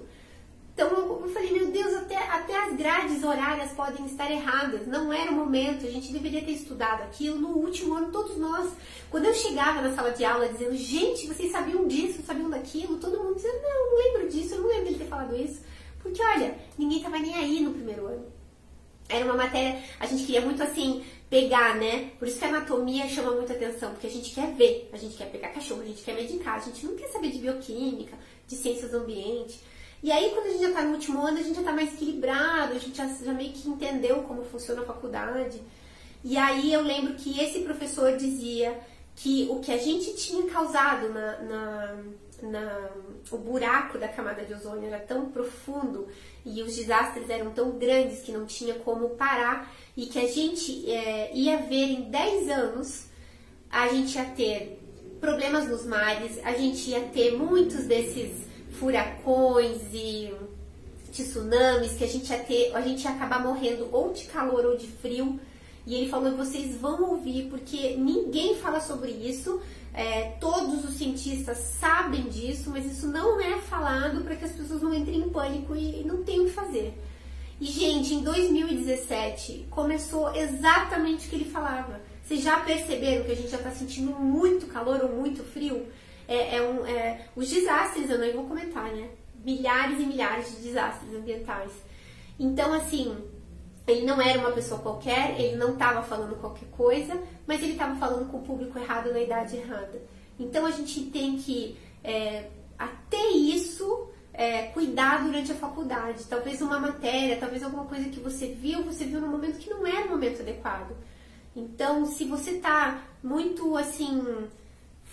Então eu falei, meu Deus, até, até as grades horárias podem estar erradas. Não era o momento, a gente deveria ter estudado aquilo no último ano, todos nós. Quando eu chegava na sala de aula dizendo, gente, vocês sabiam disso, sabiam daquilo, todo mundo dizia, não, não lembro disso, eu não lembro dele ter falado isso. Porque olha, ninguém estava nem aí no primeiro ano. Era uma matéria, a gente queria muito assim, pegar, né? Por isso que a anatomia chama muita atenção, porque a gente quer ver, a gente quer pegar cachorro, a gente quer medicar, a gente não quer saber de bioquímica, de ciências do ambiente. E aí, quando a gente já está no último ano, a gente já está mais equilibrado, a gente já, já meio que entendeu como funciona a faculdade. E aí eu lembro que esse professor dizia que o que a gente tinha causado na, na, na, o buraco da camada de ozônio era tão profundo e os desastres eram tão grandes que não tinha como parar e que a gente é, ia ver em 10 anos a gente ia ter problemas nos mares, a gente ia ter muitos desses furacões e tsunamis, que a gente ia ter, a gente ia acabar morrendo ou de calor ou de frio. E ele falou: vocês vão ouvir, porque ninguém fala sobre isso. É, todos os cientistas sabem disso, mas isso não é falado para que as pessoas não entrem em pânico e, e não tenham o que fazer. E, gente, em 2017 começou exatamente o que ele falava. Vocês já perceberam que a gente já está sentindo muito calor ou muito frio? É, é um, é, os desastres, eu não vou comentar, né? Milhares e milhares de desastres ambientais. Então, assim, ele não era uma pessoa qualquer, ele não estava falando qualquer coisa, mas ele estava falando com o público errado na idade errada. Então, a gente tem que, é, até isso, é, cuidar durante a faculdade. Talvez uma matéria, talvez alguma coisa que você viu, você viu no momento que não era o momento adequado. Então, se você está muito assim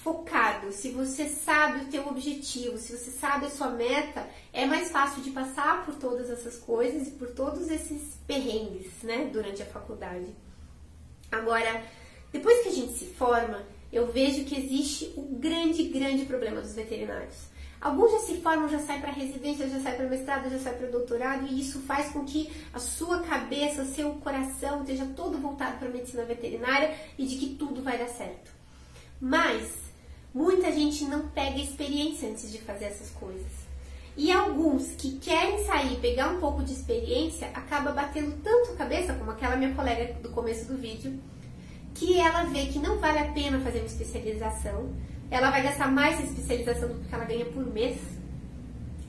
focado, se você sabe o teu objetivo, se você sabe a sua meta, é mais fácil de passar por todas essas coisas e por todos esses perrengues, né, durante a faculdade. Agora, depois que a gente se forma, eu vejo que existe o grande, grande problema dos veterinários. Alguns já se formam, já saem para residência, já saem para mestrado, já saem para doutorado, e isso faz com que a sua cabeça, o seu coração esteja todo voltado para a medicina veterinária e de que tudo vai dar certo. Mas Muita gente não pega experiência antes de fazer essas coisas. E alguns que querem sair, pegar um pouco de experiência, acaba batendo tanto a cabeça, como aquela minha colega do começo do vídeo, que ela vê que não vale a pena fazer uma especialização, ela vai gastar mais especialização do que ela ganha por mês,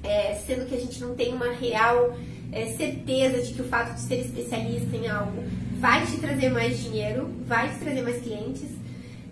é, sendo que a gente não tem uma real é, certeza de que o fato de ser especialista em algo vai te trazer mais dinheiro, vai te trazer mais clientes,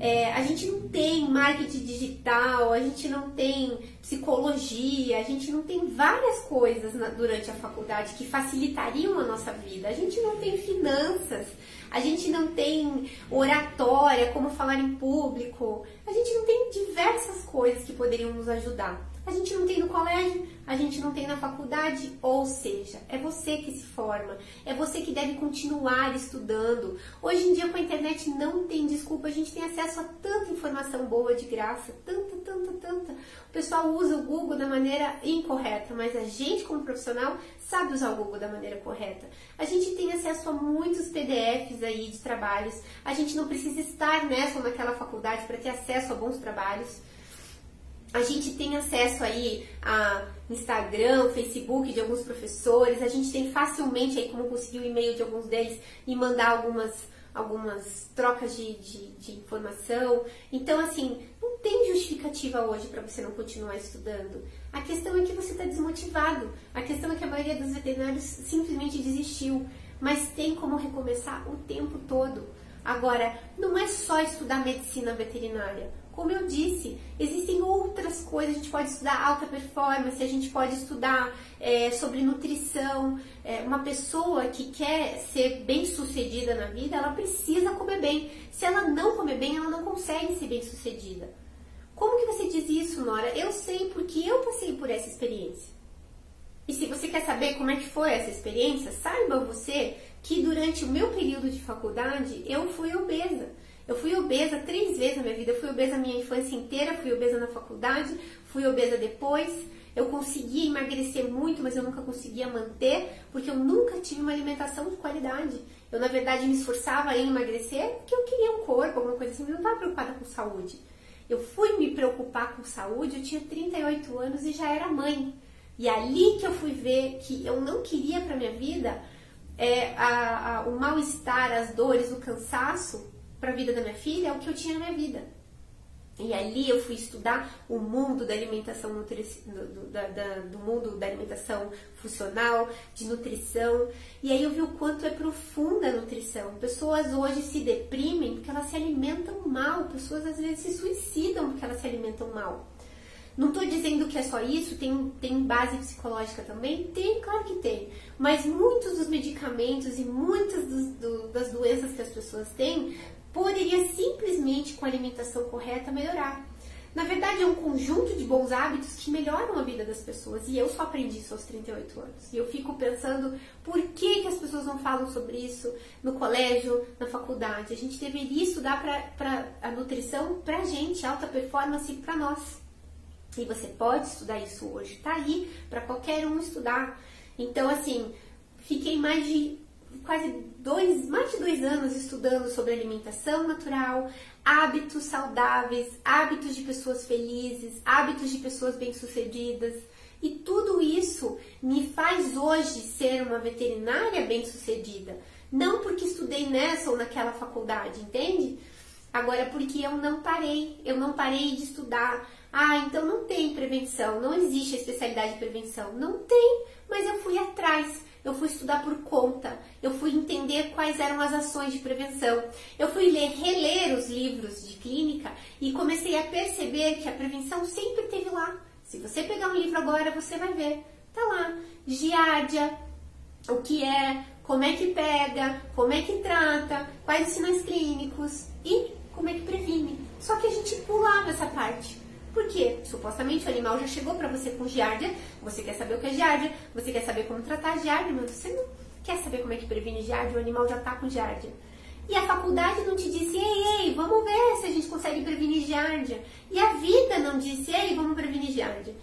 é, a gente não tem marketing digital, a gente não tem psicologia, a gente não tem várias coisas na, durante a faculdade que facilitariam a nossa vida. A gente não tem finanças, a gente não tem oratória, como falar em público, a gente não tem diversas coisas que poderiam nos ajudar. A gente não tem no colégio, a gente não tem na faculdade, ou seja, é você que se forma, é você que deve continuar estudando. Hoje em dia com a internet não tem desculpa, a gente tem acesso a tanta informação boa de graça, tanta, tanta, tanta. O pessoal usa o Google da maneira incorreta, mas a gente como profissional sabe usar o Google da maneira correta. A gente tem acesso a muitos PDFs aí de trabalhos, a gente não precisa estar nessa ou naquela faculdade para ter acesso a bons trabalhos. A gente tem acesso aí a Instagram, Facebook de alguns professores, a gente tem facilmente aí como conseguir o e-mail de alguns deles e mandar algumas, algumas trocas de, de, de informação. Então, assim, não tem justificativa hoje para você não continuar estudando. A questão é que você está desmotivado. A questão é que a maioria dos veterinários simplesmente desistiu. Mas tem como recomeçar o tempo todo. Agora, não é só estudar medicina veterinária. Como eu disse, existem outras coisas. A gente pode estudar alta performance, a gente pode estudar é, sobre nutrição. É, uma pessoa que quer ser bem sucedida na vida, ela precisa comer bem. Se ela não comer bem, ela não consegue ser bem sucedida. Como que você diz isso, Nora? Eu sei porque eu passei por essa experiência. E se você quer saber como é que foi essa experiência, saiba você que durante o meu período de faculdade eu fui obesa. Eu fui obesa três vezes na minha vida. Eu fui obesa a minha infância inteira, fui obesa na faculdade, fui obesa depois. Eu conseguia emagrecer muito, mas eu nunca conseguia manter, porque eu nunca tive uma alimentação de qualidade. Eu, na verdade, me esforçava em emagrecer porque eu queria um corpo, alguma coisa assim, mas eu não estava preocupada com saúde. Eu fui me preocupar com saúde, eu tinha 38 anos e já era mãe. E ali que eu fui ver que eu não queria para minha vida é, a, a, o mal-estar, as dores, o cansaço para a vida da minha filha é o que eu tinha na minha vida. E ali eu fui estudar o mundo da alimentação do, da, da, do mundo da alimentação funcional, de nutrição. E aí eu vi o quanto é profunda a nutrição. Pessoas hoje se deprimem porque elas se alimentam mal. Pessoas às vezes se suicidam porque elas se alimentam mal. Não estou dizendo que é só isso, tem, tem base psicológica também? Tem, claro que tem. Mas muitos dos medicamentos e muitas dos, do, das doenças que as pessoas têm poderia simplesmente com a alimentação correta melhorar. Na verdade, é um conjunto de bons hábitos que melhoram a vida das pessoas. E eu só aprendi isso aos 38 anos. E eu fico pensando por que, que as pessoas não falam sobre isso no colégio, na faculdade. A gente deveria estudar para a nutrição para a gente, alta performance para nós. E você pode estudar isso hoje. Tá aí para qualquer um estudar. Então, assim, fiquei mais de quase dois, mais de dois anos estudando sobre alimentação natural, hábitos saudáveis, hábitos de pessoas felizes, hábitos de pessoas bem-sucedidas. E tudo isso me faz hoje ser uma veterinária bem-sucedida. Não porque estudei nessa ou naquela faculdade, entende? Agora, porque eu não parei, eu não parei de estudar. Ah, então não tem prevenção, não existe a especialidade de prevenção. Não tem, mas eu fui atrás eu fui estudar por conta, eu fui entender quais eram as ações de prevenção, eu fui ler, reler os livros de clínica e comecei a perceber que a prevenção sempre esteve lá. Se você pegar um livro agora, você vai ver, tá lá, giardia, o que é, como é que pega, como é que trata, quais os sinais clínicos e como é que previne. Só que a gente pulava essa parte. Por quê? Supostamente o animal já chegou para você com giardia, você quer saber o que é giardia, você quer saber como tratar a giardia, mas você não quer saber como é que previne giardia, o animal já está com giardia. E a faculdade não te disse, ei, ei, vamos ver se a gente consegue prevenir giardia. E a vida não disse, ei, vamos prevenir giardia.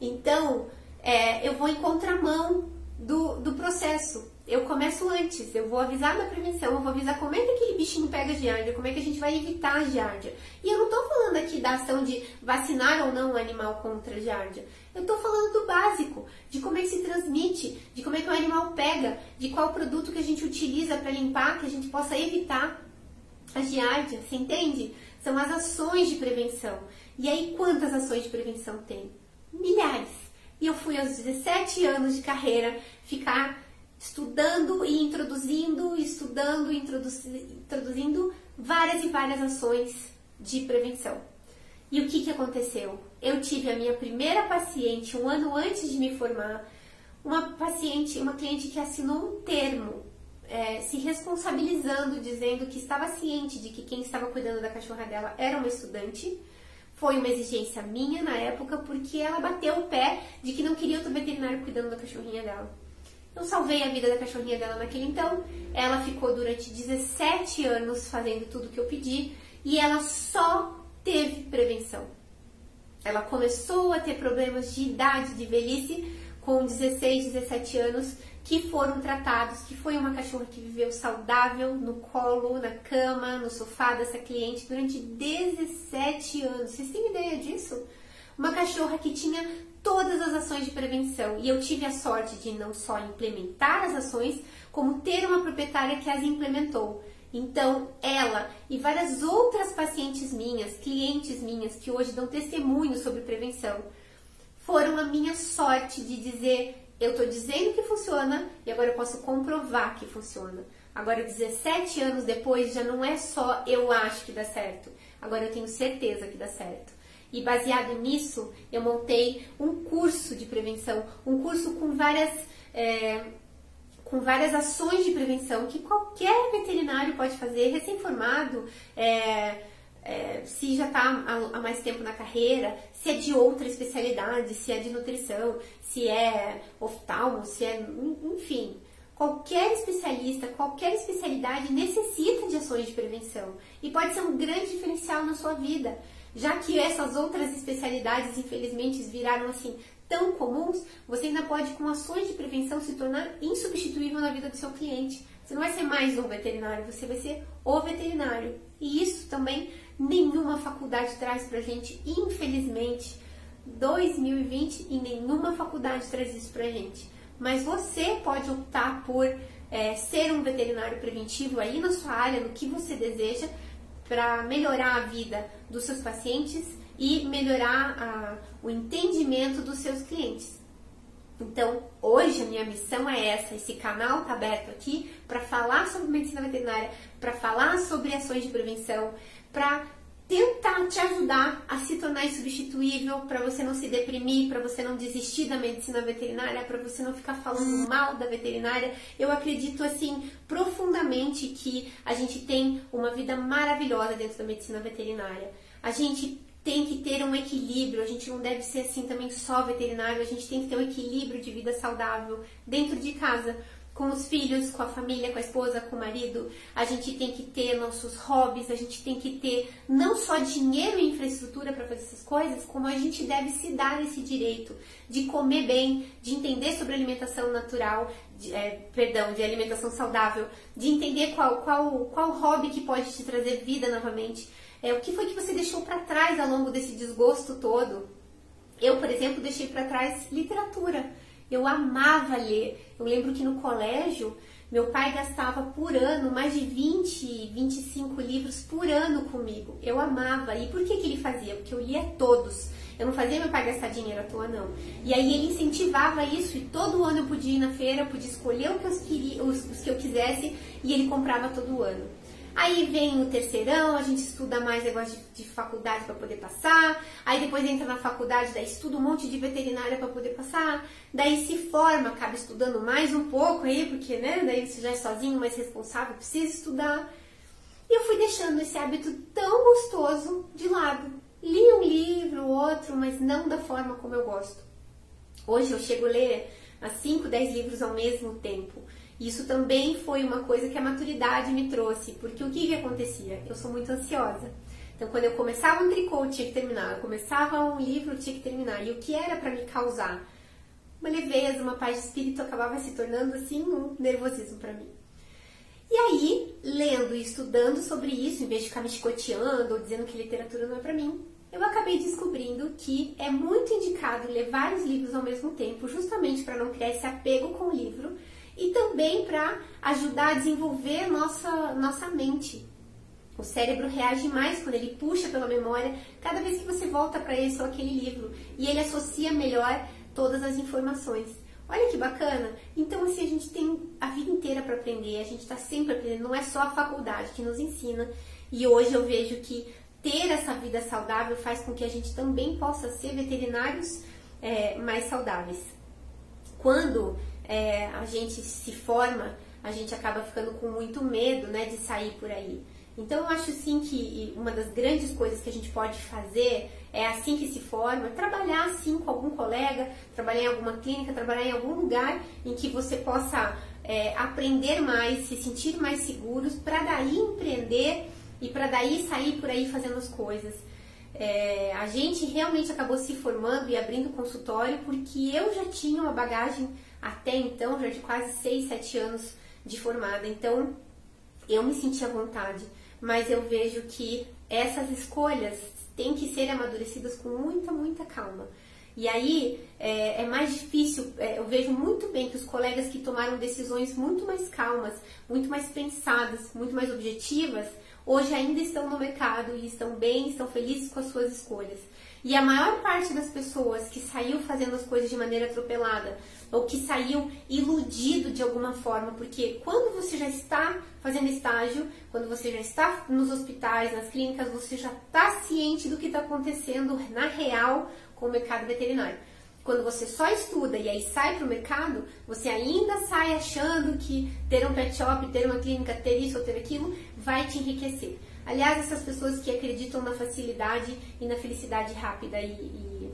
Então, é, eu vou em contramão do, do processo eu começo antes, eu vou avisar da prevenção, eu vou avisar como é que aquele bichinho pega giardia, como é que a gente vai evitar a giardia. E eu não estou falando aqui da ação de vacinar ou não o animal contra a giardia. Eu estou falando do básico, de como é que se transmite, de como é que o animal pega, de qual produto que a gente utiliza para limpar, que a gente possa evitar a giardia, você entende? São as ações de prevenção. E aí, quantas ações de prevenção tem? Milhares. E eu fui aos 17 anos de carreira ficar estudando e introduzindo, estudando e introduzindo várias e várias ações de prevenção. E o que, que aconteceu? Eu tive a minha primeira paciente um ano antes de me formar, uma paciente, uma cliente que assinou um termo é, se responsabilizando, dizendo que estava ciente de que quem estava cuidando da cachorra dela era uma estudante. Foi uma exigência minha na época, porque ela bateu o pé de que não queria outro veterinário cuidando da cachorrinha dela. Eu salvei a vida da cachorrinha dela naquele então. Ela ficou durante 17 anos fazendo tudo que eu pedi e ela só teve prevenção. Ela começou a ter problemas de idade, de velhice, com 16, 17 anos, que foram tratados, que foi uma cachorra que viveu saudável no colo, na cama, no sofá dessa cliente durante 17 anos. Vocês têm ideia disso? Uma cachorra que tinha todas as ações de prevenção. E eu tive a sorte de não só implementar as ações, como ter uma proprietária que as implementou. Então, ela e várias outras pacientes minhas, clientes minhas, que hoje dão testemunho sobre prevenção, foram a minha sorte de dizer: eu estou dizendo que funciona e agora eu posso comprovar que funciona. Agora, 17 anos depois, já não é só eu acho que dá certo, agora eu tenho certeza que dá certo. E baseado nisso, eu montei um curso de prevenção, um curso com várias, é, com várias ações de prevenção que qualquer veterinário pode fazer, recém-formado, é, é, se já está há, mais tempo na carreira, se é de outra especialidade, se é de nutrição, se é oftalmo, se é, enfim, Qualquer especialista, qualquer especialidade necessita de ações de prevenção. E pode ser um grande diferencial na sua vida, já que essas outras especialidades, infelizmente, viraram assim tão comuns, você ainda pode, com ações de prevenção, se tornar insubstituível na vida do seu cliente. Você não vai ser mais um veterinário, você vai ser o veterinário. E isso também nenhuma faculdade traz pra gente, infelizmente. 2020 e nenhuma faculdade traz isso pra gente mas você pode optar por é, ser um veterinário preventivo aí na sua área, no que você deseja, para melhorar a vida dos seus pacientes e melhorar a, o entendimento dos seus clientes. Então, hoje a minha missão é essa. Esse canal está aberto aqui para falar sobre medicina veterinária, para falar sobre ações de prevenção, para tentar te ajudar a se tornar insubstituível, para você não se deprimir, para você não desistir da medicina veterinária, para você não ficar falando mal da veterinária. Eu acredito assim profundamente que a gente tem uma vida maravilhosa dentro da medicina veterinária. A gente tem que ter um equilíbrio, a gente não deve ser assim também só veterinário, a gente tem que ter um equilíbrio de vida saudável dentro de casa com os filhos, com a família, com a esposa, com o marido. A gente tem que ter nossos hobbies, a gente tem que ter não só dinheiro e infraestrutura para fazer essas coisas, como a gente deve se dar esse direito de comer bem, de entender sobre alimentação natural, de, é, perdão, de alimentação saudável, de entender qual, qual, qual hobby que pode te trazer vida novamente. É, o que foi que você deixou para trás ao longo desse desgosto todo? Eu, por exemplo, deixei para trás literatura. Eu amava ler. Eu lembro que no colégio, meu pai gastava por ano mais de 20, 25 livros por ano comigo. Eu amava. E por que, que ele fazia? Porque eu lia todos. Eu não fazia meu pai gastar dinheiro à toa, não. E aí ele incentivava isso e todo ano eu podia ir na feira, eu podia escolher que queria, os, os que eu quisesse e ele comprava todo ano. Aí vem o terceirão, a gente estuda mais negócio de, de faculdade para poder passar. Aí depois entra na faculdade, daí estuda um monte de veterinária para poder passar. Daí se forma, acaba estudando mais um pouco aí, porque né, daí você já é sozinho, mais responsável, precisa estudar. E eu fui deixando esse hábito tão gostoso de lado. Li um livro, outro, mas não da forma como eu gosto. Hoje eu chego a ler 5, 10 livros ao mesmo tempo. Isso também foi uma coisa que a maturidade me trouxe, porque o que, que acontecia? Eu sou muito ansiosa. Então, quando eu começava um tricô, eu tinha que terminar. Eu começava um livro, eu tinha que terminar. E o que era para me causar uma leveza, uma paz de espírito, acabava se tornando assim um nervosismo para mim. E aí, lendo e estudando sobre isso, em vez de ficar me chicoteando ou dizendo que literatura não é para mim, eu acabei descobrindo que é muito indicado ler vários livros ao mesmo tempo, justamente para não criar esse apego com o livro e também para ajudar a desenvolver nossa, nossa mente. O cérebro reage mais quando ele puxa pela memória cada vez que você volta para esse ou aquele livro e ele associa melhor todas as informações. Olha que bacana! Então, assim, a gente tem a vida inteira para aprender, a gente está sempre aprendendo, não é só a faculdade que nos ensina. E hoje eu vejo que ter essa vida saudável faz com que a gente também possa ser veterinários é, mais saudáveis. Quando é, a gente se forma, a gente acaba ficando com muito medo né, de sair por aí. Então eu acho sim que uma das grandes coisas que a gente pode fazer é assim que se forma, trabalhar assim com algum colega, trabalhar em alguma clínica, trabalhar em algum lugar em que você possa é, aprender mais, se sentir mais seguros, para daí empreender e para daí sair por aí fazendo as coisas. É, a gente realmente acabou se formando e abrindo consultório porque eu já tinha uma bagagem até então, já de quase 6, 7 anos de formada. Então, eu me senti à vontade, mas eu vejo que essas escolhas têm que ser amadurecidas com muita, muita calma. E aí é, é mais difícil, é, eu vejo muito bem que os colegas que tomaram decisões muito mais calmas, muito mais pensadas, muito mais objetivas, hoje ainda estão no mercado e estão bem, estão felizes com as suas escolhas. E a maior parte das pessoas que saiu fazendo as coisas de maneira atropelada ou que saiu iludido de alguma forma, porque quando você já está fazendo estágio, quando você já está nos hospitais, nas clínicas, você já está ciente do que está acontecendo na real com o mercado veterinário. Quando você só estuda e aí sai para o mercado, você ainda sai achando que ter um pet shop, ter uma clínica, ter isso ou ter aquilo, vai te enriquecer. Aliás, essas pessoas que acreditam na facilidade e na felicidade rápida e, e,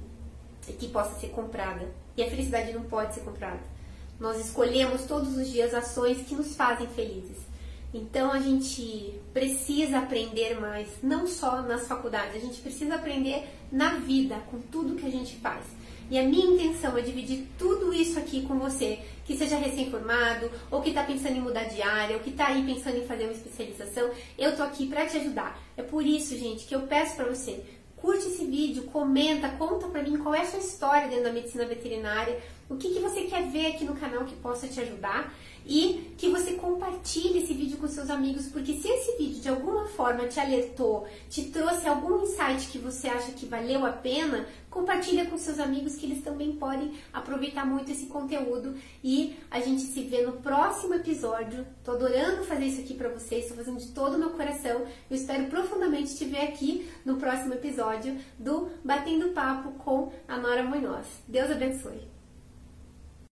e que possa ser comprada. E a felicidade não pode ser comprada. Nós escolhemos todos os dias ações que nos fazem felizes. Então a gente precisa aprender mais, não só nas faculdades, a gente precisa aprender na vida, com tudo que a gente faz. E a minha intenção é dividir tudo isso aqui com você, que seja recém-formado, ou que está pensando em mudar de área, ou que está aí pensando em fazer uma especialização. Eu tô aqui para te ajudar. É por isso, gente, que eu peço para você, curte esse vídeo, comenta, conta para mim qual é a sua história dentro da medicina veterinária, o que, que você quer ver aqui no canal que possa te ajudar e que você compartilhe esse vídeo com seus amigos, porque se esse vídeo de alguma forma te alertou, te trouxe algum insight que você acha que valeu a pena, compartilha com seus amigos que eles também podem aproveitar muito esse conteúdo e a gente se vê no próximo episódio. Tô adorando fazer isso aqui para vocês, tô fazendo de todo o meu coração. Eu espero profundamente te ver aqui no próximo episódio do Batendo Papo com a Nora Munhoz. Deus abençoe.